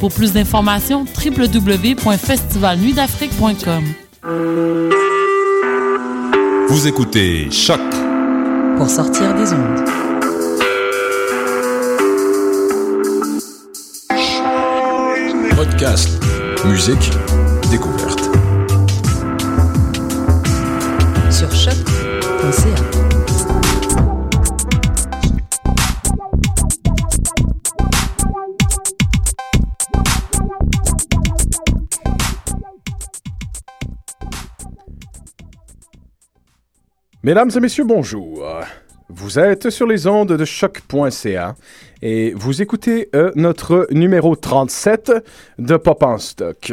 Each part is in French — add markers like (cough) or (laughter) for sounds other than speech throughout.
Pour plus d'informations, www.festivalnuitdafrique.com. Vous écoutez Choc pour sortir des ondes. Podcast, musique, découverte. Sur choc.ca. Mesdames et messieurs, bonjour. Vous êtes sur les ondes de choc.ca et vous écoutez euh, notre numéro 37 de Pop en Stock.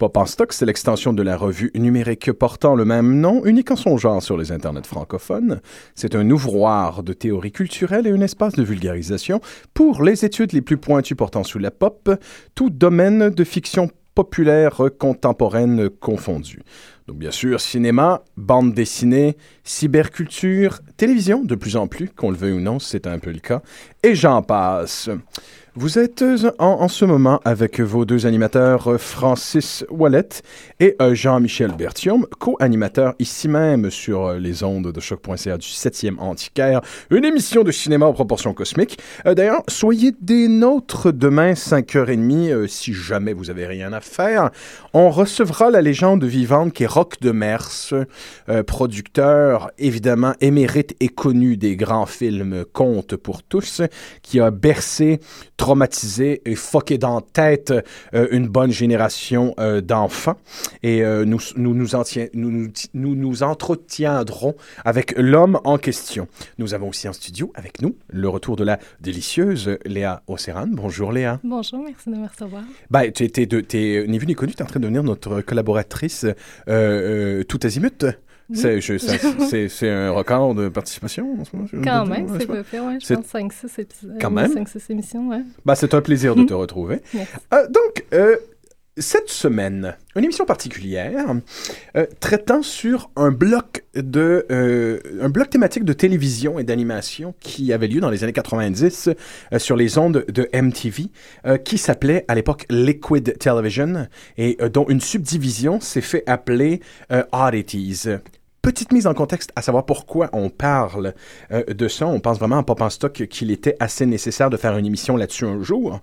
Pop en Stock, c'est l'extension de la revue numérique portant le même nom, unique en son genre sur les internets francophones. C'est un ouvroir de théorie culturelle et un espace de vulgarisation pour les études les plus pointues portant sous la pop, tout domaine de fiction populaire contemporaine confondue. Donc bien sûr, cinéma, bande dessinée, cyberculture, télévision, de plus en plus, qu'on le veuille ou non, c'est un peu le cas, et j'en passe. Vous êtes en, en, ce moment avec vos deux animateurs euh, Francis Wallet et euh, Jean-Michel Bertium, co-animateurs ici même sur euh, les ondes de choc.ca du 7e Antiquaire, une émission de cinéma en proportion cosmique. D'ailleurs, soyez des nôtres demain 5h30 si jamais vous avez rien à faire. On recevra la légende vivante qui est Rock de Mers, producteur évidemment émérite et connu des grands films Contes pour tous, qui a bercé traumatisé et foqué dans tête euh, une bonne génération euh, d'enfants. Et euh, nous, nous, nous, en nous, nous, nous, nous entretiendrons avec l'homme en question. Nous avons aussi en studio avec nous le retour de la délicieuse Léa Océran. Bonjour Léa. Bonjour, merci de me recevoir. Ben, tu es, es, ni vu ni connu, tu es en train de devenir notre collaboratrice tout azimut. (laughs) C'est un record de participation en ce moment? Quand même, c'est peu fait, ouais. Je pense 5-6 épisodes. Quand même? 5-6 émissions, ouais. Ben, c'est un plaisir de te (laughs) retrouver. Euh, donc, euh, cette semaine, une émission particulière euh, traitant sur un bloc de euh, un bloc thématique de télévision et d'animation qui avait lieu dans les années 90 euh, sur les ondes de MTV euh, qui s'appelait à l'époque Liquid Television et dont une subdivision s'est fait appeler Oddities petite mise en contexte à savoir pourquoi on parle de ça. On pense vraiment en Pop en Stock qu'il était assez nécessaire de faire une émission là-dessus un jour.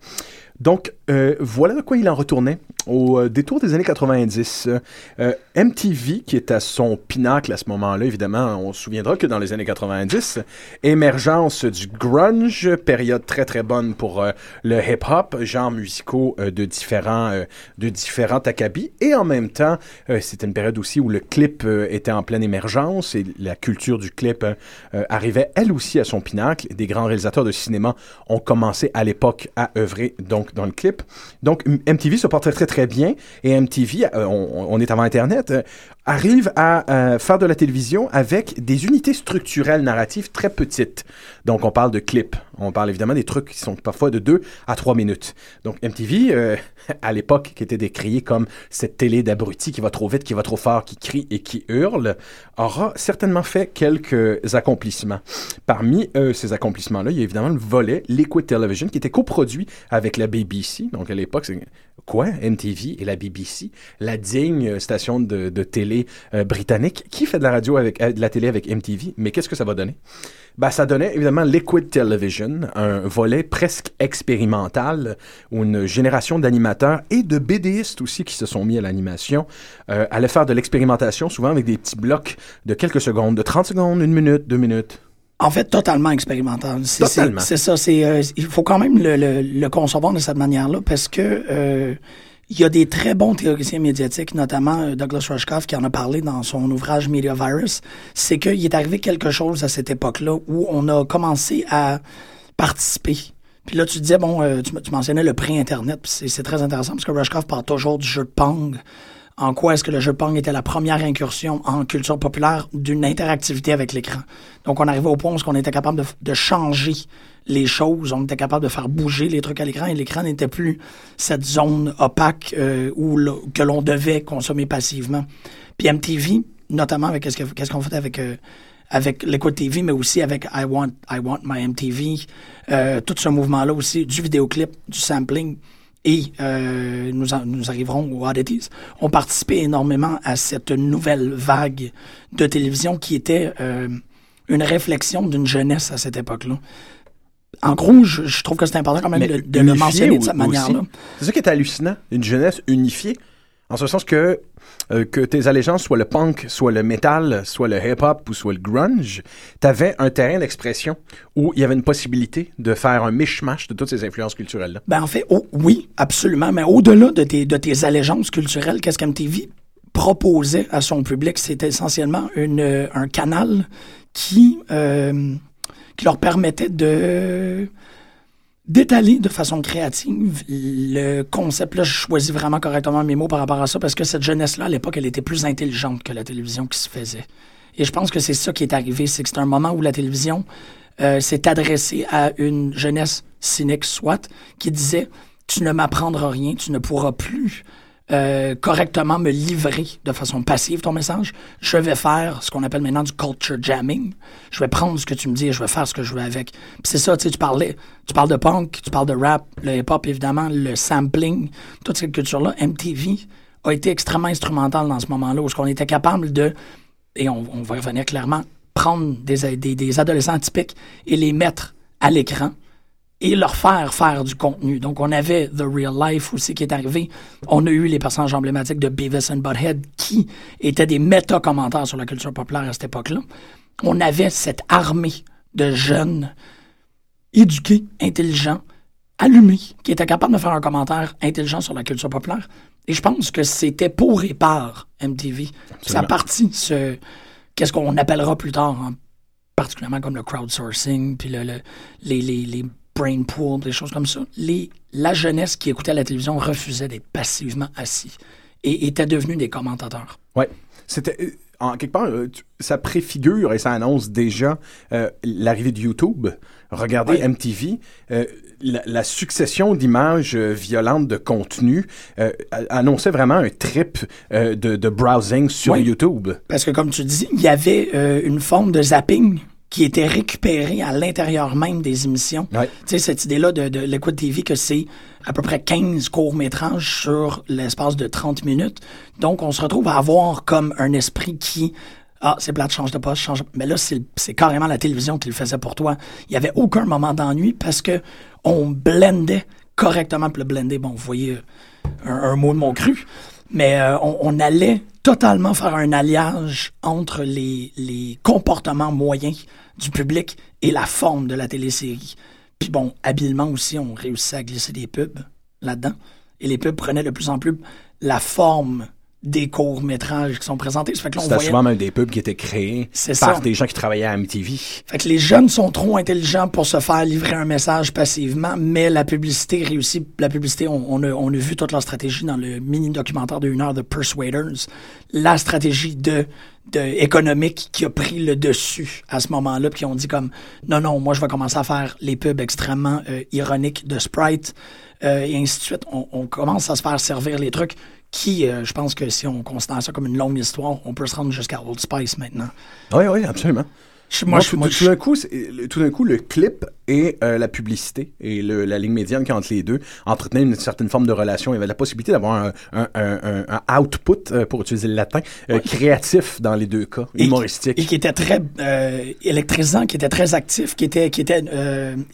Donc, voilà de quoi il en retournait. Au euh, détour des années 90, euh, MTV, qui est à son pinacle à ce moment-là, évidemment, on se souviendra que dans les années 90, émergence du grunge, période très très bonne pour euh, le hip-hop, genres musicaux euh, de différents de différents acabits, et en même temps, c'était une période aussi où le clip était en pleine émergence et la culture du clip arrivait elle aussi à son pinacle. Des grands réalisateurs de cinéma ont commencé à l'époque à œuvrer donc dans le clip. Donc MTV se portait très très bien. Et MTV, euh, on, est avant Internet, arrive à euh, faire de la télévision avec des unités structurelles narratives très petites. Donc on parle de clips, on parle évidemment des trucs qui sont parfois de 2 à 3 minutes. Donc MTV, euh, (laughs) à l'époque, qui était décrié comme cette télé d'abrutis qui va trop vite, qui va trop fort, qui crie et qui hurle, aura certainement fait quelques accomplissements. Parmi euh, ces accomplissements-là, il y a évidemment le volet Liquid Television qui était coproduit avec la BBC. Donc à l'époque, c'est quoi MTV et la BBC, la digne station de, de télé euh, britannique qui fait de la radio avec euh, de la télé avec MTV. Mais qu'est-ce que ça va donner? Ben, ça donnait évidemment Liquid Television, un volet presque expérimental où une génération d'animateurs et de BDistes aussi qui se sont mis à l'animation euh, allaient faire de l'expérimentation, souvent avec des petits blocs de quelques secondes, de 30 secondes, une minute, deux minutes. En fait, totalement expérimental. C'est, Totalement. C'est, c'est ça. C'est, euh, il faut quand même le, le, le concevoir de cette manière-là parce que euh, il y a des très bons théoriciens médiatiques, notamment euh, Douglas Rushkoff, qui en a parlé dans son ouvrage Media Virus. C'est qu'il est arrivé quelque chose à cette époque-là où on a commencé à participer. Puis là, tu disais, bon, euh, tu, mentionnais le pré-Internet, c'est, c'est très intéressant parce que Rushkoff parle toujours du jeu de Pong. En quoi est-ce que le jeu pong était la première incursion en culture populaire d'une interactivité avec l'écran? Donc, on arrivait au point où on était capable de, changer les choses, on était capable de faire bouger les trucs à l'écran et l'écran n'était plus cette zone opaque euh, où que l'on devait consommer passivement. Puis MTV, notamment avec qu'est-ce qu'on avec euh, avec l'écoute TV, mais aussi avec I Want I Want My MTV, euh, tout ce mouvement-là aussi, du vidéoclip, du sampling et euh, nous, nous arriverons aux oddities, ont participé énormément à cette nouvelle vague de télévision qui était euh, une réflexion d'une jeunesse à cette époque-là. En gros, je, trouve que c'est important quand même de, de le mentionner de cette manière-là. C'est ça qui est hallucinant, une jeunesse unifiée. En ce sens que euh, que tes allégeances soient le punk, soit le metal, soit le hip-hop ou soit le grunge, tu avais un terrain d'expression où il y avait une possibilité de faire un mishmash de toutes ces influences culturelles-là. Ben en fait, oh, oui, absolument. Mais au-delà de tes, de tes allégeances culturelles, qu'est-ce qu'MTV proposait à son public? C'était essentiellement une, euh, un canal qui, euh, qui leur permettait de d'étaler de façon créative le concept. Là, je choisis vraiment correctement mes mots par rapport à ça parce que cette jeunesse-là, à l'époque, elle était plus intelligente que la télévision qui se faisait. Et je pense que c'est ça qui est arrivé, c'est que c'est un moment où la télévision euh, s'est adressée à une jeunesse cynique, soit, qui disait Tu ne m'apprendras rien, tu ne pourras plus euh, correctement me livrer de façon passive ton message, je vais faire ce qu'on appelle maintenant du culture jamming. Je vais prendre ce que tu me dis et je vais faire ce que je veux avec. c'est ça, tu sais, tu parlais, tu parles de punk, tu parles de rap, le hip-hop évidemment, le sampling, toute cette culture-là. MTV a été extrêmement instrumental dans ce moment-là où on était capable de, et on, va revenir clairement, prendre des, des, des adolescents typiques et les mettre à l'écran et leur faire faire du contenu. Donc, on avait The Real Life aussi qui est arrivé. On a eu les personnages emblématiques de Beavis and Butthead qui étaient des méta-commentaires sur la culture populaire à cette époque-là. On avait cette armée de jeunes éduqués, intelligents, allumés, qui étaient capables de faire un commentaire intelligent sur la culture populaire. Et je pense que c'était pour et par MTV. Ça partit ce, qu'est-ce qu'on appellera plus tard, hein, particulièrement comme le crowdsourcing, puis le, les, les, les brain pool, des choses comme ça. Les, la jeunesse qui écoutait la télévision refusait d'être passivement assis et était devenue des commentateurs. Oui. C'était. Euh, en quelque part, euh, ça préfigure et ça annonce déjà euh, l'arrivée de YouTube. Regardez MTV, la, succession d'images violentes de contenu annonçait vraiment un trip de, browsing sur YouTube. Parce que comme tu dis, il y avait une forme de zapping qui était récupéré à l'intérieur même des émissions. Tu sais, cette idée-là de, de l'écoute TV, que c'est à peu près 15 courts-métrages sur l'espace de 30 minutes. Donc, on se retrouve à avoir comme un esprit qui ah, c'est plate, change de poste, change. Mais là, c'est carrément la télévision qui le faisait pour toi. Il n'y avait aucun moment d'ennui parce que on blendait correctement. Puis le blender, bon, vous voyez un, un mot de mon cru. Mais euh, on, allait totalement faire un alliage entre les, les comportements moyens du public et la forme de la télésérie. Puis bon, habilement aussi, on réussissait à glisser des pubs là-dedans. Et les pubs prenaient de plus en plus la forme des courts-métrages qui sont présentés. C'était souvent même des pubs qui étaient créés par des gens qui travaillaient à MTV. Fait que les jeunes sont trop intelligents pour se faire livrer un message passivement, mais la publicité réussit. La publicité, on, a, on a vu toute leur stratégie dans le mini-documentaire de une heure de Persuaders. La stratégie de, de économique qui a pris le dessus à ce moment-là, puis on dit comme, non, non, moi je vais commencer à faire les pubs extrêmement euh, ironiques de Sprite, euh, et ainsi de suite. On, on commence à se faire servir les trucs qui, euh, je pense que si on considère ça comme une longue histoire, on peut se rendre jusqu'à Old Spice maintenant. Oui, oui, absolument. moi, tout, d'un coup, tout d'un coup, le clip et euh, la publicité et le, la ligne médiane qui entre les deux entretenaient une certaine forme de relation. Il y avait la possibilité d'avoir un, un, un, output, euh, pour utiliser le latin, créatif dans les deux cas, humoristique. Et qui était très électrisant, qui était très actif, qui était, qui était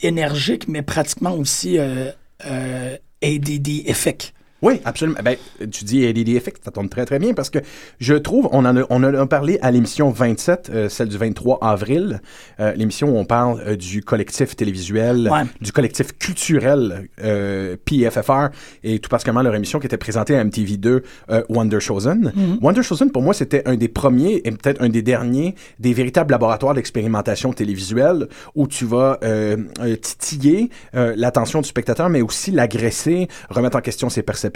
énergique, mais pratiquement aussi ADD effect. Oui, absolument. Ben, tu dis ADD Effect, ça tombe très très bien parce que je trouve, on en a, on a parlé à l'émission 27, euh, celle du 23 avril, euh, l'émission où on parle euh, du collectif télévisuel, du collectif culturel PFFR et tout particulièrement leur émission qui était présentée à MTV2, Wonder Chosen. Mm-hmm. Wonder Chosen, pour moi, c'était un des premiers et peut-être un des derniers des véritables laboratoires d'expérimentation télévisuelle où tu vas titiller l'attention du spectateur, mais aussi l'agresser, remettre en question ses perceptions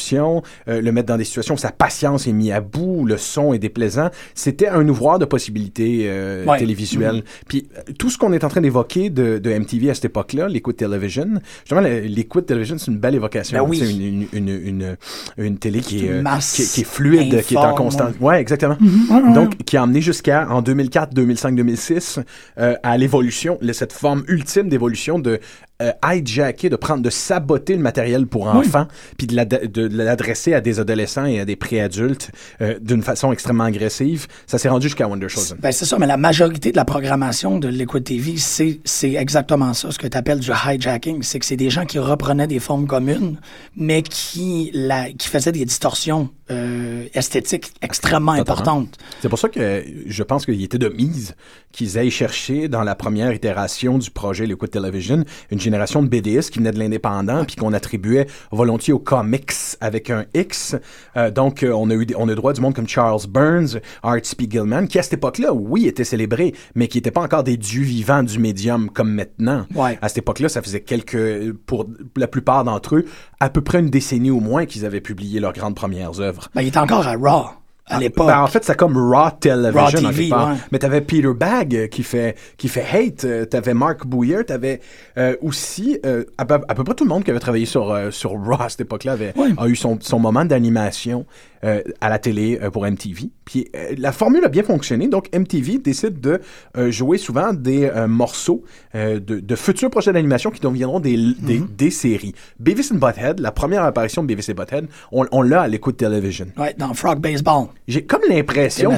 euh, le mettre dans des situations où sa patience est mise à bout, le son est déplaisant. C'était un ouvroir de possibilités euh, Ouais. télévisuelles. Mm-hmm. Puis euh, tout ce qu'on est en train d'évoquer de, de MTV à cette époque-là, Liquid Television, justement, Liquid Television, c'est une belle évocation. Ben oui. C'est une, une, une, une, télé qui est, qui, qui fluide, qui est en constante. Ouais, exactement. ouais. Donc, qui a amené jusqu'à, en 2004, 2005, 2006, euh, à l'évolution, cette forme ultime d'évolution de euh, hijacker, de prendre, de saboter le matériel pour enfants, puis de l'ad- de l'adresser à des adolescents et à des préadultes euh, d'une façon extrêmement agressive. Ça s'est rendu jusqu'à Wonder Chosen. Ben, c'est ça, mais la majorité de la programmation de Liquid TV, c'est, c'est exactement ça, ce que tu appelles du hijacking. C'est que c'est des gens qui reprenaient des formes communes, mais qui, la, qui faisaient des distorsions euh, esthétiques extrêmement importantes. C'est pour ça que je pense qu'il était de mise qu'ils aillent chercher dans la première itération du projet Liquid Television une génération de BDistes qui venaient de l'indépendant puis qu'on attribuait volontiers aux comics avec un X. Euh, donc euh, on a eu on a droit du monde comme Charles Burns, Art Spiegelman qui à cette époque-là oui étaient célébrés mais qui n'étaient pas encore des dieux vivants du médium comme maintenant. Ouais. À cette époque-là, ça faisait quelques pour la plupart d'entre eux à peu près une décennie au moins qu'ils avaient publié leurs grandes premières œuvres. Ben, il était encore à Raw à l'époque. Ben, en fait, c'est comme Raw Television. Raw TV, ouais. Mais t'avais Peter Bagg euh, qui fait, qui fait Hate, euh, t'avais Mark Bouyer, t'avais euh, aussi euh, à, peu, à peu près tout le monde qui avait travaillé sur, euh, sur Raw à cette époque-là avait, a eu son, son moment d'animation euh, à la télé euh, pour MTV. Puis euh, la formule a bien fonctionné, donc MTV décide de euh, jouer souvent des euh, morceaux euh, de, de futurs projets d'animation qui deviendront des, des, Mm-hmm. des séries. Beavis and Butthead, la première apparition de Beavis and Butthead, on, on l'a à l'écoute Television. Ouais, dans Frog Baseball. J'ai comme l'impression,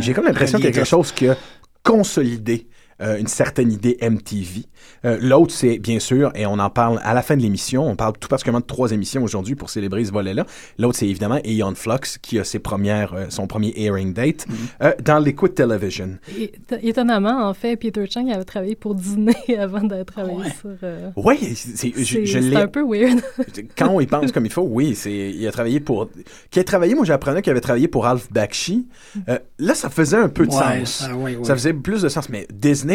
j'ai comme l'impression quelque chose qui a consolidé euh, une certaine idée MTV. Euh, L'autre, c'est bien sûr, et on en parle à la fin de l'émission, on parle tout particulièrement de trois émissions aujourd'hui pour célébrer ce volet-là. L'autre, c'est évidemment Aeon Flux, qui a ses premières, euh, son premier airing date Mm-hmm. euh, dans Liquid Television. Et- étonnamment, en fait, Peter Chang avait travaillé pour Disney (laughs) avant d'être travaillé Ouais. sur. euh, Oui, c'est, je, c'est je c'est l'ai. un peu weird. (laughs) Quand on y pense comme il faut, oui, c'est, il a travaillé pour. Qui a travaillé, moi j'apprenais qu'il avait travaillé pour Alf Bakshi. Euh, là, ça faisait un peu de Ouais, sens. Ça faisait plus de sens. Mais Disney,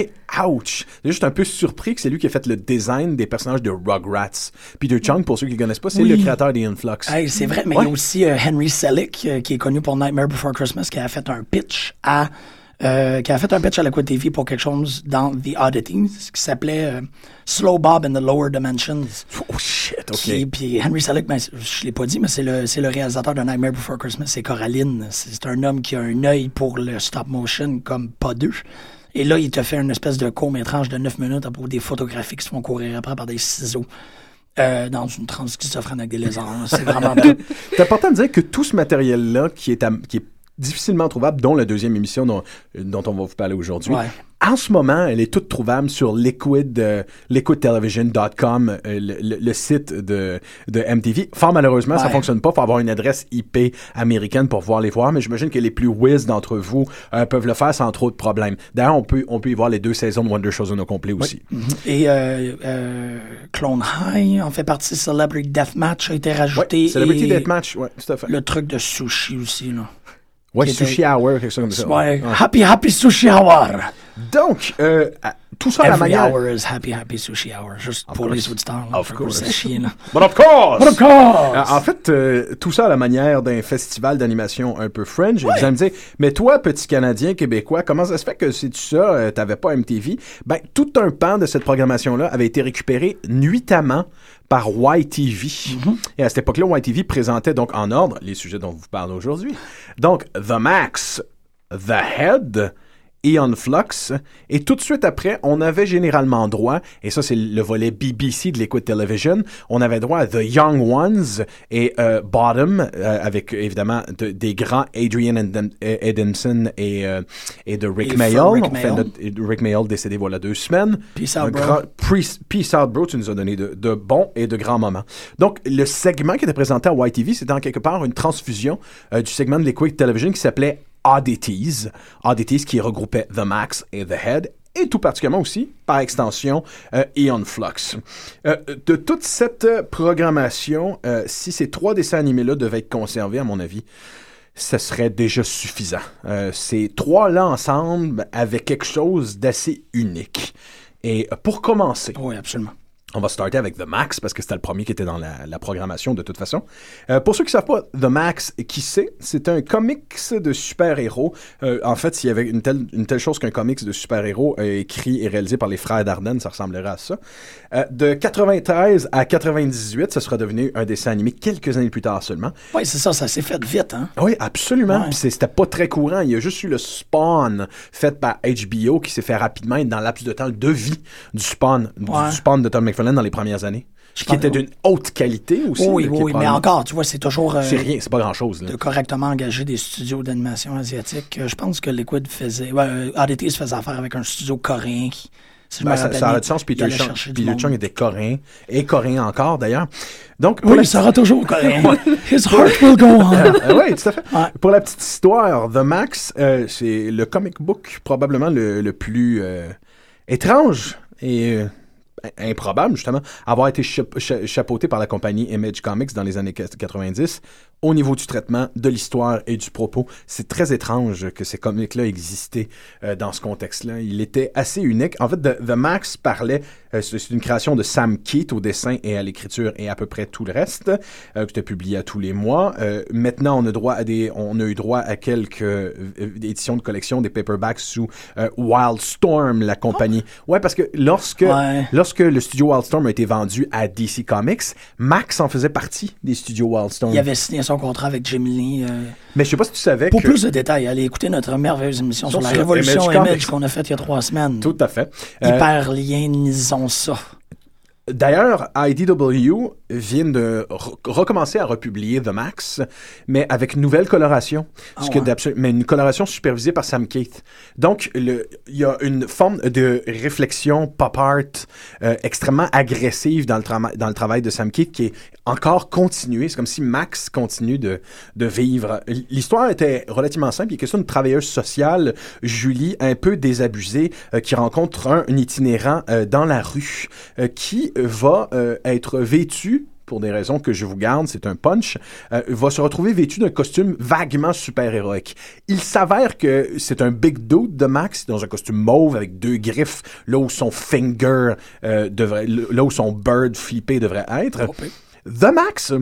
ouch! J'ai juste un peu surpris que c'est lui qui a fait le design des personnages de Rugrats. Peter Chung, pour ceux qui ne connaissent pas, c'est Oui. le créateur des Influx. Hey, c'est vrai, mais Ouais. il y a aussi euh, Henry Selick, euh, qui est connu pour Nightmare Before Christmas, qui a fait un pitch à euh, qui a fait un pitch à la Quad TV pour quelque chose dans The Oddities qui s'appelait euh, Slow Bob in the Lower Dimensions. Oh shit, ok. Puis Henry Selick, ben, je l'ai pas dit, mais c'est le, c'est le réalisateur de Nightmare Before Christmas, c'est Coraline. C'est c'est un homme qui a un œil pour le stop motion comme pas deux. Et là, il te fait une espèce de court-métrage de 9 minutes à propos des photographies qui se font courir après par des ciseaux. Euh, dans une trans schizophrène avec des lézards. C'est vraiment. (laughs) C'est important de dire que tout ce matériel-là, qui est, à- qui est difficilement trouvable, dont la deuxième émission dont, dont on va vous parler aujourd'hui, Ouais. en ce moment, elle est toute trouvable sur liquid, euh, liquidtelevision.com, euh, le, le- le site de, de MTV. Fort malheureusement, ça Ouais. fonctionne pas. faut avoir une adresse IP américaine pour pouvoir les voir, mais j'imagine que les plus whiz d'entre vous euh, peuvent le faire sans trop de problèmes. D'ailleurs, on peut, on peut y voir les deux saisons de Wonder Chosen au complet aussi. Et euh, euh, Clone High en fait partie. Celebrity Deathmatch a été Ouais, rajouté. Celebrity et Deathmatch, ouais, tout à fait. Le truc de sushi aussi, là. Ouais, Sushi Hour, quelque chose comme ça. Ouais. Happy Happy Sushi Hour. Donc, euh, tout ça à la Every manière... hour is Happy Happy Sushi Hour. Juste pour course. les auditeurs. là. Of Fait que course. là. But of course! But of course! En fait, euh, tout ça à la manière d'un festival d'animation un peu French. Et Vous allez me dire, mais toi, petit Canadien québécois, comment ça se fait que c'est tu ça, euh, t'avais pas MTV? Ben, tout un pan de cette programmation-là avait été récupéré nuitamment par YTV. Et à cette époque-là, YTV présentait donc en ordre les sujets dont vous parlez aujourd'hui. Donc, The Max, The Head, Eon Flux. Et tout de suite après, on avait généralement droit, et ça c'est le volet BBC de Liquid Television, on avait droit à The Young Ones et euh, Bottom, euh, avec évidemment de- des grands Adrian Edinson et, euh, et de Rick Mayall. Rick Mayall. Rick Mayall décédé voilà deux semaines. Peace Un out, bro. grand- Peace out, bro. Tu nous as donné de, de bons et de grands moments. Donc, le segment qui était présenté à YTV, c'était en quelque part une transfusion du segment de Liquid Television qui s'appelait Oddities. Oddities qui regroupait The Max et The Head et tout particulièrement aussi, par extension, euh, Eon Flux. Euh, de toute cette programmation, euh, si ces trois dessins animés-là devaient être conservés, à mon avis, ce serait déjà suffisant. Euh, ces trois-là ensemble avaient quelque chose d'assez unique. Et pour commencer, Oui, absolument. On va starter avec The Max parce que c'était le premier qui était dans la, la programmation de toute façon. Euh, pour ceux qui savent pas, The Max, qui c'est? C'est un comics de super-héros. Euh, en fait, s'il y avait une telle, une telle chose qu'un comics de super-héros euh, écrit et réalisé par les frères Dardenne, ça ressemblerait à ça. De 93 à 98, ça sera devenu un dessin animé quelques années plus tard seulement. Oui, c'est ça, ça s'est fait vite, hein? Oui, absolument. Ouais. C'était pas très courant. Il y a juste eu le Spawn fait par HBO qui s'est fait rapidement et dans laps de temps de vie du Spawn, Ouais. du Spawn de Tom McFarlane dans les premières années. Je qui était d'une haute qualité aussi. oui, là, oui, mais encore, tu vois, c'est toujours euh, C'est rien, c'est pas grand-chose. de correctement engager des studios d'animation asiatique. Euh, Je pense que Liquid faisait. Ouais, euh, Oddities faisait affaire avec un studio coréen qui. Si Ben, ça, ça a du sens. Peter Chung, Peter. Chung était coréen et coréen encore d'ailleurs. Donc, Oui, la- il sera toujours (laughs) coréen. His heart will go on. Oui, tout à fait. Ouais. Pour la petite histoire, The Max, euh, c'est le comic book probablement le, le plus euh, étrange et euh, improbable, justement, avoir été chap- cha- chapeauté par la compagnie Image Comics dans les années 90 au niveau du traitement, de l'histoire et du propos. C'est très étrange que ces comics-là existaient euh, dans ce contexte-là. Il était assez unique. En fait, The, The Max parlait, euh, c'est une création de Sam Keat au dessin et à l'écriture et à peu près tout le reste, euh, qui était publié à tous les mois. Euh, maintenant, on a droit à des, on a eu droit à quelques éditions de collection des paperbacks sous Wildstorm, la compagnie. Ouais, parce que lorsque Ouais. lorsque le studio Wildstorm a été vendu à DC Comics, Max en faisait partie des studios Wildstorm. Il avait signé son contrat avec Jim Lee. euh, Mais je sais pas si tu savais Pour que plus de détails, allez écouter notre merveilleuse émission sur, Sur la révolution Image qu'on a faite il y a trois semaines. tout à fait. Euh, Hyper lien, ça. D'ailleurs, IDW vient de re- recommencer à republier The Max, mais avec une nouvelle coloration, ce que ouais. d'absolu- mais une coloration supervisée par Sam Keith. Donc, il y a une forme de réflexion pop art euh, extrêmement agressive dans le, trama- dans le travail de Sam Keith qui est encore continué. C'est comme si Max continue de, de vivre. L'histoire était relativement simple. Il est question d'une travailleuse sociale, Julie, un peu désabusée, euh, qui rencontre un, un itinérant euh, dans la rue qui va euh, être vêtu pour des raisons que je vous garde, c'est un punch, euh, va se retrouver vêtu d'un costume vaguement super-héroïque. Il s'avère que c'est un big dude de Max, dans un costume mauve avec deux griffes, là où son finger euh, devrait, là où son bird flippé devrait être. The Max,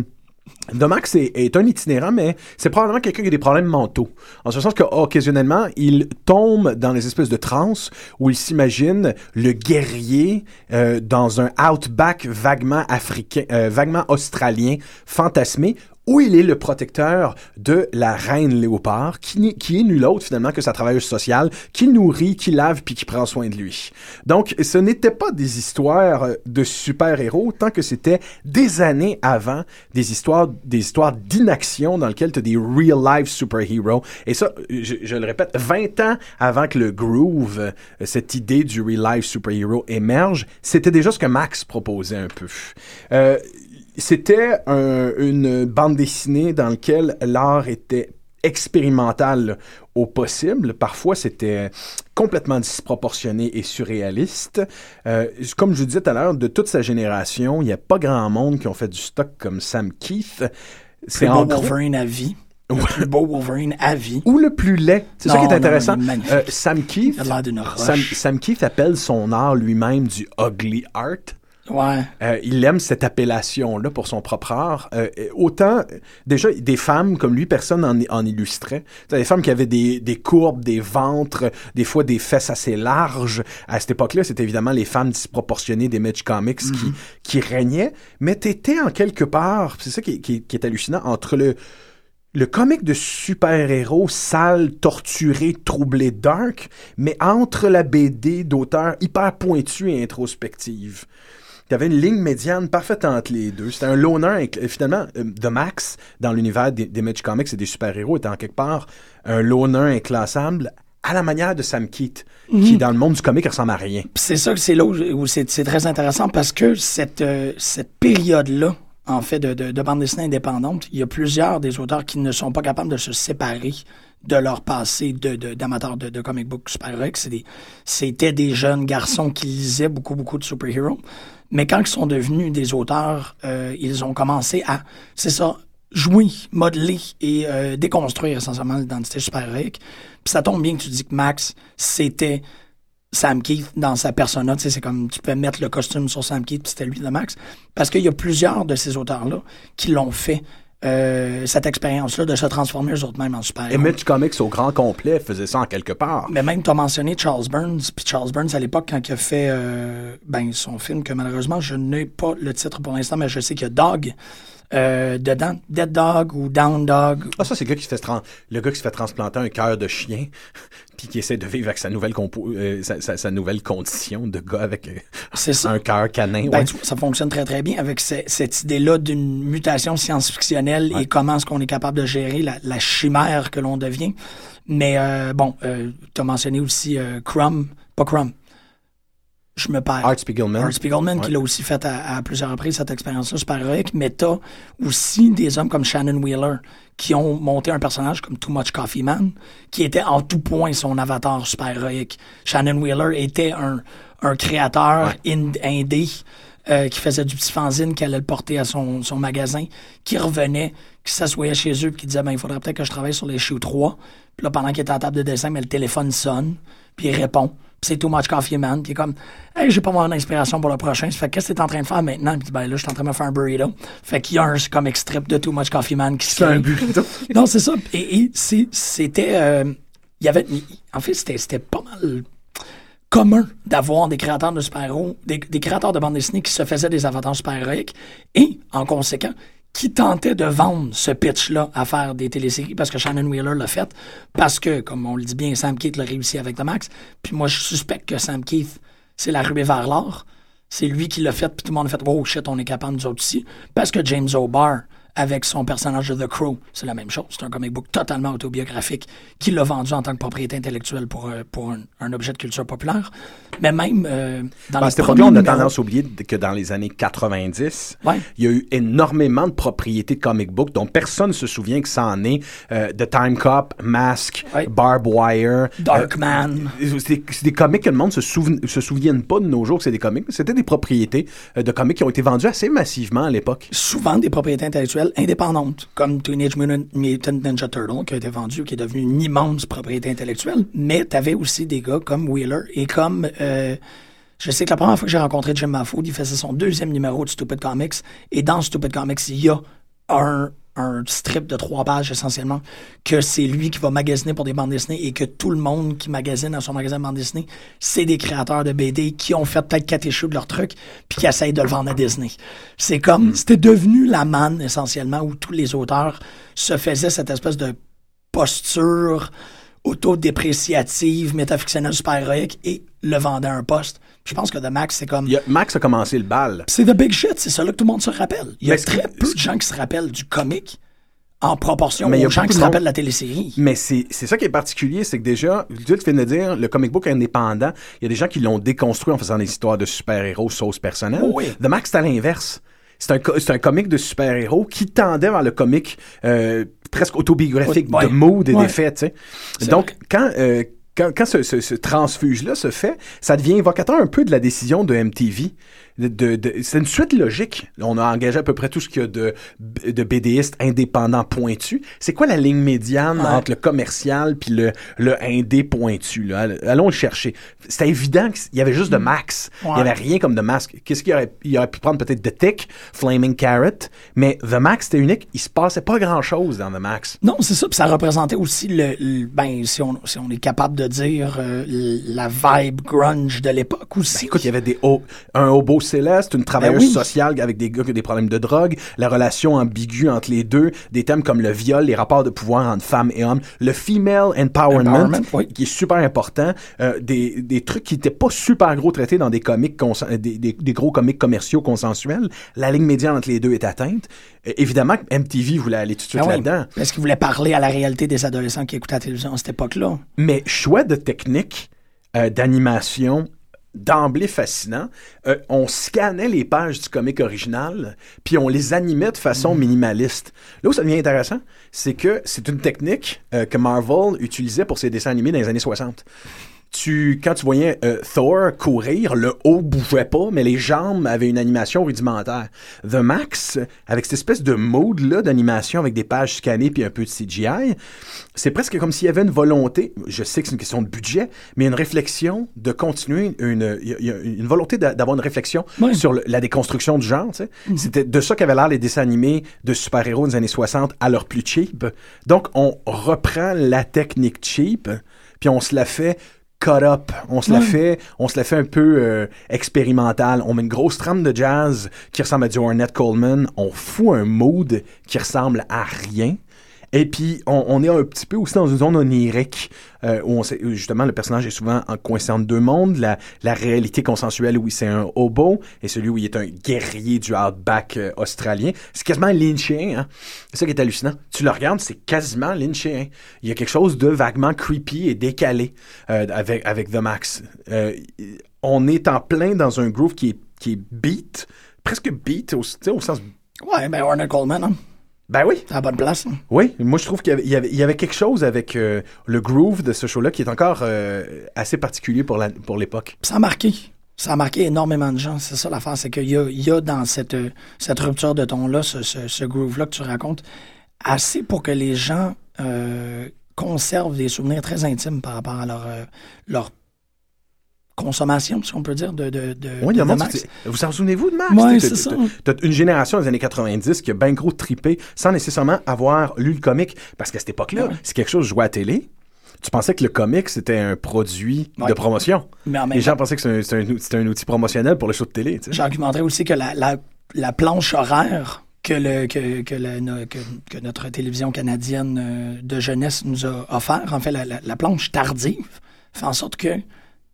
The Max est, un itinérant, mais c'est probablement quelqu'un qui a des problèmes mentaux. En ce sens qu'occasionnellement, il tombe dans les espèces de transes où il s'imagine le guerrier euh, dans un outback vaguement africain, euh, vaguement australien, fantasmé, où il est le protecteur de la reine léopard, qui, qui est nul autre finalement que sa travailleuse sociale, qui nourrit, qui lave, puis qui prend soin de lui. Donc, ce n'était pas des histoires euh, de super-héros, tant que c'était des années avant des histoires, des histoires d'inaction dans lesquelles tu as des real-life super-héros. Et ça, je, je le répète, 20 ans avant que le groove, euh, cette idée du real-life super-héros émerge, c'était déjà ce que Max proposait un peu. Euh, c'était un- une bande dessinée dans laquelle l'art était expérimental au possible. Parfois, c'était complètement disproportionné et surréaliste. Euh, comme je vous disais tout à l'heure, de toute sa génération, il n'y a pas grand monde qui ont fait du stock comme Sam Keith. C'est beau entre Wolverine à vie. Le plus beau Wolverine à vie. ou le plus laid. C'est ça qui est intéressant. Euh, Sam Keith, Sam Keith appelle son art lui-même du ugly art. Ouais. Euh, il aime cette appellation-là pour son propre art. Euh, autant, déjà, des femmes comme lui, personne en, en illustrait. Des femmes qui avaient des, des courbes, des ventres, des fois des fesses assez larges. À cette époque-là, c'était évidemment les femmes disproportionnées des Mitch Comics qui, qui régnaient. Mais t'étais en quelque part, c'est ça qui, qui- qui est hallucinant, entre le, le comic de super-héros sale, torturé, troublé, dark, mais entre la BD d'auteur hyper pointue et introspective. Il y avait une ligne médiane parfaite entre les deux. C'était un loner, inc- finalement, euh, The Max, dans l'univers des, des Mitch Comics et des super-héros, était en quelque part un loner inclassable à la manière de Sam Keith, qui, dans le monde du comic, ressemble à rien. C'est ça que c'est là où, c'est très intéressant parce que cette, euh, cette période-là, en fait, de, de, de bande dessinée indépendante, il y a plusieurs des auteurs qui ne sont pas capables de se séparer de leur passé de- de- d'amateurs de, de, comic book super-héroïques. C'est des- C'était des jeunes garçons qui lisaient beaucoup, beaucoup de super-héros. Mais quand ils sont devenus des auteurs, euh, ils ont commencé à, c'est ça, jouer, modeler et euh, déconstruire essentiellement l'identité super-héroïque. Puis ça tombe bien que tu dis que Max, c'était Sam Keith dans sa persona. Tu sais, c'est comme tu peux mettre le costume sur Sam Keith, puis c'était lui de Max. Parce qu'il y a plusieurs de ces auteurs-là qui l'ont fait. Euh, cette expérience-là de se transformer eux autres mêmes en super Image Comics au grand complet faisait ça en quelque part. mais même, tu as mentionné Charles Burns. Puis Charles Burns, à l'époque, quand il a fait euh, ben, son film, que malheureusement, je n'ai pas le titre pour l'instant, mais je sais qu'il y a Dog euh, dedans. Dead Dog ou Down Dog. Ah, ça, c'est le gars qui se fait, le gars qui se fait transplanter un cœur de chien, (laughs) puis qui essaie de vivre avec sa nouvelle, compo- euh, sa, sa- sa nouvelle condition de gars avec euh, ça. un cœur canin. Ben, ouais. ça fonctionne très, très bien avec ce- cette idée-là d'une mutation science-fictionnelle et comment est-ce qu'on est capable de gérer la, la chimère que l'on devient. Mais euh, bon, tu as mentionné aussi Crumb, pas Crumb. Je me perds. Art Spiegelman. Art Spiegelman, qui l'a aussi fait à, à plusieurs reprises, cette expérience-là super-héroïque. Mais t'as aussi des hommes comme Shannon Wheeler qui ont monté un personnage comme Too Much Coffee Man, qui était en tout point son avatar super-héroïque. Shannon Wheeler était un, un créateur in- indé euh, qui faisait du petit fanzine qu'elle allait le porter à son, son magasin, qui revenait, qui s'assoyait chez eux, puis qui disait ben, il faudrait peut-être que je travaille sur les Shoe 3. Puis là, pendant qu'il était à la table de dessin, mais le téléphone sonne, puis il répond. C'est Too Much Coffee Man, puis il est comme Hey, j'ai pas mon inspiration pour le prochain. Ça fait qu'est-ce que t'es en train de faire maintenant? Puis ben là, je suis en train de me faire un burrito. Fait qu'il y a un comic strip de Too Much Coffee Man qui se C'est un burrito. (laughs) Non, c'est ça. Et, c'était. euh, il y avait. En fait, c'était c'était pas mal commun d'avoir des créateurs de super-héros, des, des créateurs de bande dessinée qui se faisaient des avatars super-héroïques et, en conséquent, qui tentaient de vendre ce pitch-là à faire des téléséries parce que Shannon Wheeler l'a fait, parce que, comme on le dit bien, Sam Keith l'a réussi avec The Max. Puis moi, je suspecte que Sam Keith, c'est la ruée vers l'or. C'est lui qui l'a fait, puis tout le monde a fait « Oh shit, on est capable, nous autres aussi. » Parce que James O'Barr, avec son personnage de The Crow, c'est la même chose. C'est un comic book totalement autobiographique qui l'a vendu en tant que propriété intellectuelle pour, euh, pour un, un objet de culture populaire. Mais même euh, dans Ben, les premiers on a tendance à oublier que dans les années 90, Ouais. il y a eu énormément de propriétés de comic book dont personne ne se souvient que ça en est. Euh, The Time Cop, Mask, Ouais. Barb Wire. Darkman. Euh, c'est des, comics que le monde se, souven- se souviennent pas de nos jours que c'est des comics. C'était des propriétés euh, de comics qui ont été vendus assez massivement à l'époque. souvent des propriétés intellectuelles indépendantes, comme Teenage Mutant Ninja Turtle, qui a été vendu, qui est devenu une immense propriété intellectuelle. Mais tu avais aussi des gars comme Wheeler et comme... euh, je sais que la première fois que j'ai rencontré Jim Mahfoud, il faisait son deuxième numéro de Stupid Comics. Et dans Stupid Comics, il y a un, un strip de trois pages essentiellement, que c'est lui qui va magasiner pour des bandes dessinées et que tout le monde qui magasine dans son magasin de bandes dessinées, c'est des créateurs de BD qui ont fait peut-être quatre issues de leur truc puis qui essayent de le vendre à Disney. C'est comme, c'était devenu la manne essentiellement où tous les auteurs se faisaient cette espèce de posture autodépréciative, métafictionnelle, super-héroïque et le vendaient à un poste. Je pense que The Max, c'est comme... A- Max a commencé le bal. C'est the big shit, c'est ça là que tout le monde se rappelle. Il y a très peu de gens qui se rappellent du comic en proportion Mais il y a aux gens qui se rappellent de la télésérie. Mais c'est c'est ça qui est particulier, c'est que déjà, tu viens de dire, le comic book indépendant, il y a des gens qui l'ont déconstruit en faisant des histoires de super-héros sauce personnelle. Oui. The Max, c'est à l'inverse. C'est un, un comic de super-héros qui tendait vers le comic euh, presque autobiographique Ouais. de mood et Ouais. des faits, Donc, quand... euh, quand, quand ce, ce- ce transfuge-là se fait, ça devient évocateur un peu de la décision de MTV. De, de- de- c'est une suite logique. On a engagé à peu près tout ce qu'il y a de, de BDistes indépendants pointus. C'est quoi la ligne médiane Ouais. entre le commercial puis le, le indé pointu? Là? Allons le chercher. C'était évident qu'il y avait juste de Max. Il n'y avait rien comme de Max. Qu'est-ce qu'il aurait, il aurait pu prendre peut-être The Tick, Flaming Carrot, mais The Max, c'était unique. Il se passait pas grand-chose dans The Max. Non, c'est ça. Puis ça représentait aussi le, le- ben si on, si on est capable de dire euh, la vibe grunge de l'époque aussi. Ben, écoute, il y avait des un hobo céleste, une travailleuse Ben oui. sociale avec des gars qui ont des problèmes de drogue, la relation ambiguë entre les deux, des thèmes comme le viol, les rapports de pouvoir entre femmes et hommes, le female empowerment, Empowerment, oui. qui est super important, euh, des, des trucs qui étaient pas super gros traités dans des comics, euh, des, des, des gros comics commerciaux consensuels. La ligne médiane entre les deux est atteinte. Euh, évidemment MTV voulait aller tout de suite oui, là-dedans. Parce qu'il voulait parler à la réalité des adolescents qui écoutaient la télévision à cette époque-là? Mais choix de technique euh, d'animation d'emblée fascinant. Euh, on scannait les pages du comic original, puis on les animait de façon minimaliste. Là où ça devient intéressant, c'est que c'est une technique euh, que Marvel utilisait pour ses dessins animés dans les années 60. Tu, quand tu voyais euh, Thor courir, le haut bougeait pas, mais les jambes avaient une animation rudimentaire. The Max, avec cette espèce de mode-là d'animation avec des pages scannées puis un peu de CGI, c'est presque comme s'il y avait une volonté, je sais que c'est une question de budget, mais une réflexion de continuer, une, une volonté d'a- d'avoir une réflexion sur le- la déconstruction du genre. sais. C'était de ça qu'avaient l'air les dessins animés de super-héros des années 60 à leur plus cheap. Donc, on reprend la technique cheap, puis on se la fait cut up. On se la Ouais. fait, on se la fait un peu euh, expérimentale. On met une grosse trame de jazz qui ressemble à du Ornette Coleman. On fout un mood qui ressemble à rien. Et puis, on, est un petit peu aussi dans une zone onirique, euh, où on sait, justement, le personnage est souvent en- coincé entre deux mondes. La, la réalité consensuelle où c'est un hobo, et celui où il est un guerrier du outback euh, australien. C'est quasiment lynchien, hein. C'est ça qui est hallucinant. Tu le regardes, c'est quasiment lynchien. Il y a quelque chose de vaguement creepy et décalé euh, avec, avec The Max. On est en plein dans un groove qui est, qui est beat, presque beat, au, au sens... Ouais, ben Ornette Coleman, hein. Ben oui, C'est à la bonne place. hein. oui, moi je trouve qu'il y avait, y y quelque chose avec euh, le groove de ce show-là qui est encore euh, assez particulier pour l'époque. Ça a marqué. Ça a marqué énormément de gens. C'est ça l'affaire, c'est qu'il y a, il y a dans cette, euh, cette rupture de ton-là, ce, ce, ce groove-là que tu racontes, assez pour que les gens euh, conservent des souvenirs très intimes par rapport à leur, leur consommation, si on peut dire, de, de, de, Oui, de Max. qui- Vous en souvenez-vous de Max? Ouais, T'as- c'est ça. T'as une génération des années 90 qui a bien gros trippé sans nécessairement avoir lu le comic. Parce qu'à cette époque-là, Ouais. c'est quelque chose joué à la télé. Tu pensais que le comic, c'était un produit Ouais. de promotion. Mais en même Les gens temps, pensaient que c'était un, un, outil promotionnel pour le show de télé. j'argumenterais aussi que la, la, la planche horaire que, le, que, que, le- no- que, que notre télévision canadienne euh, de jeunesse nous a offert, en fait, la, la, la planche tardive, fait en sorte que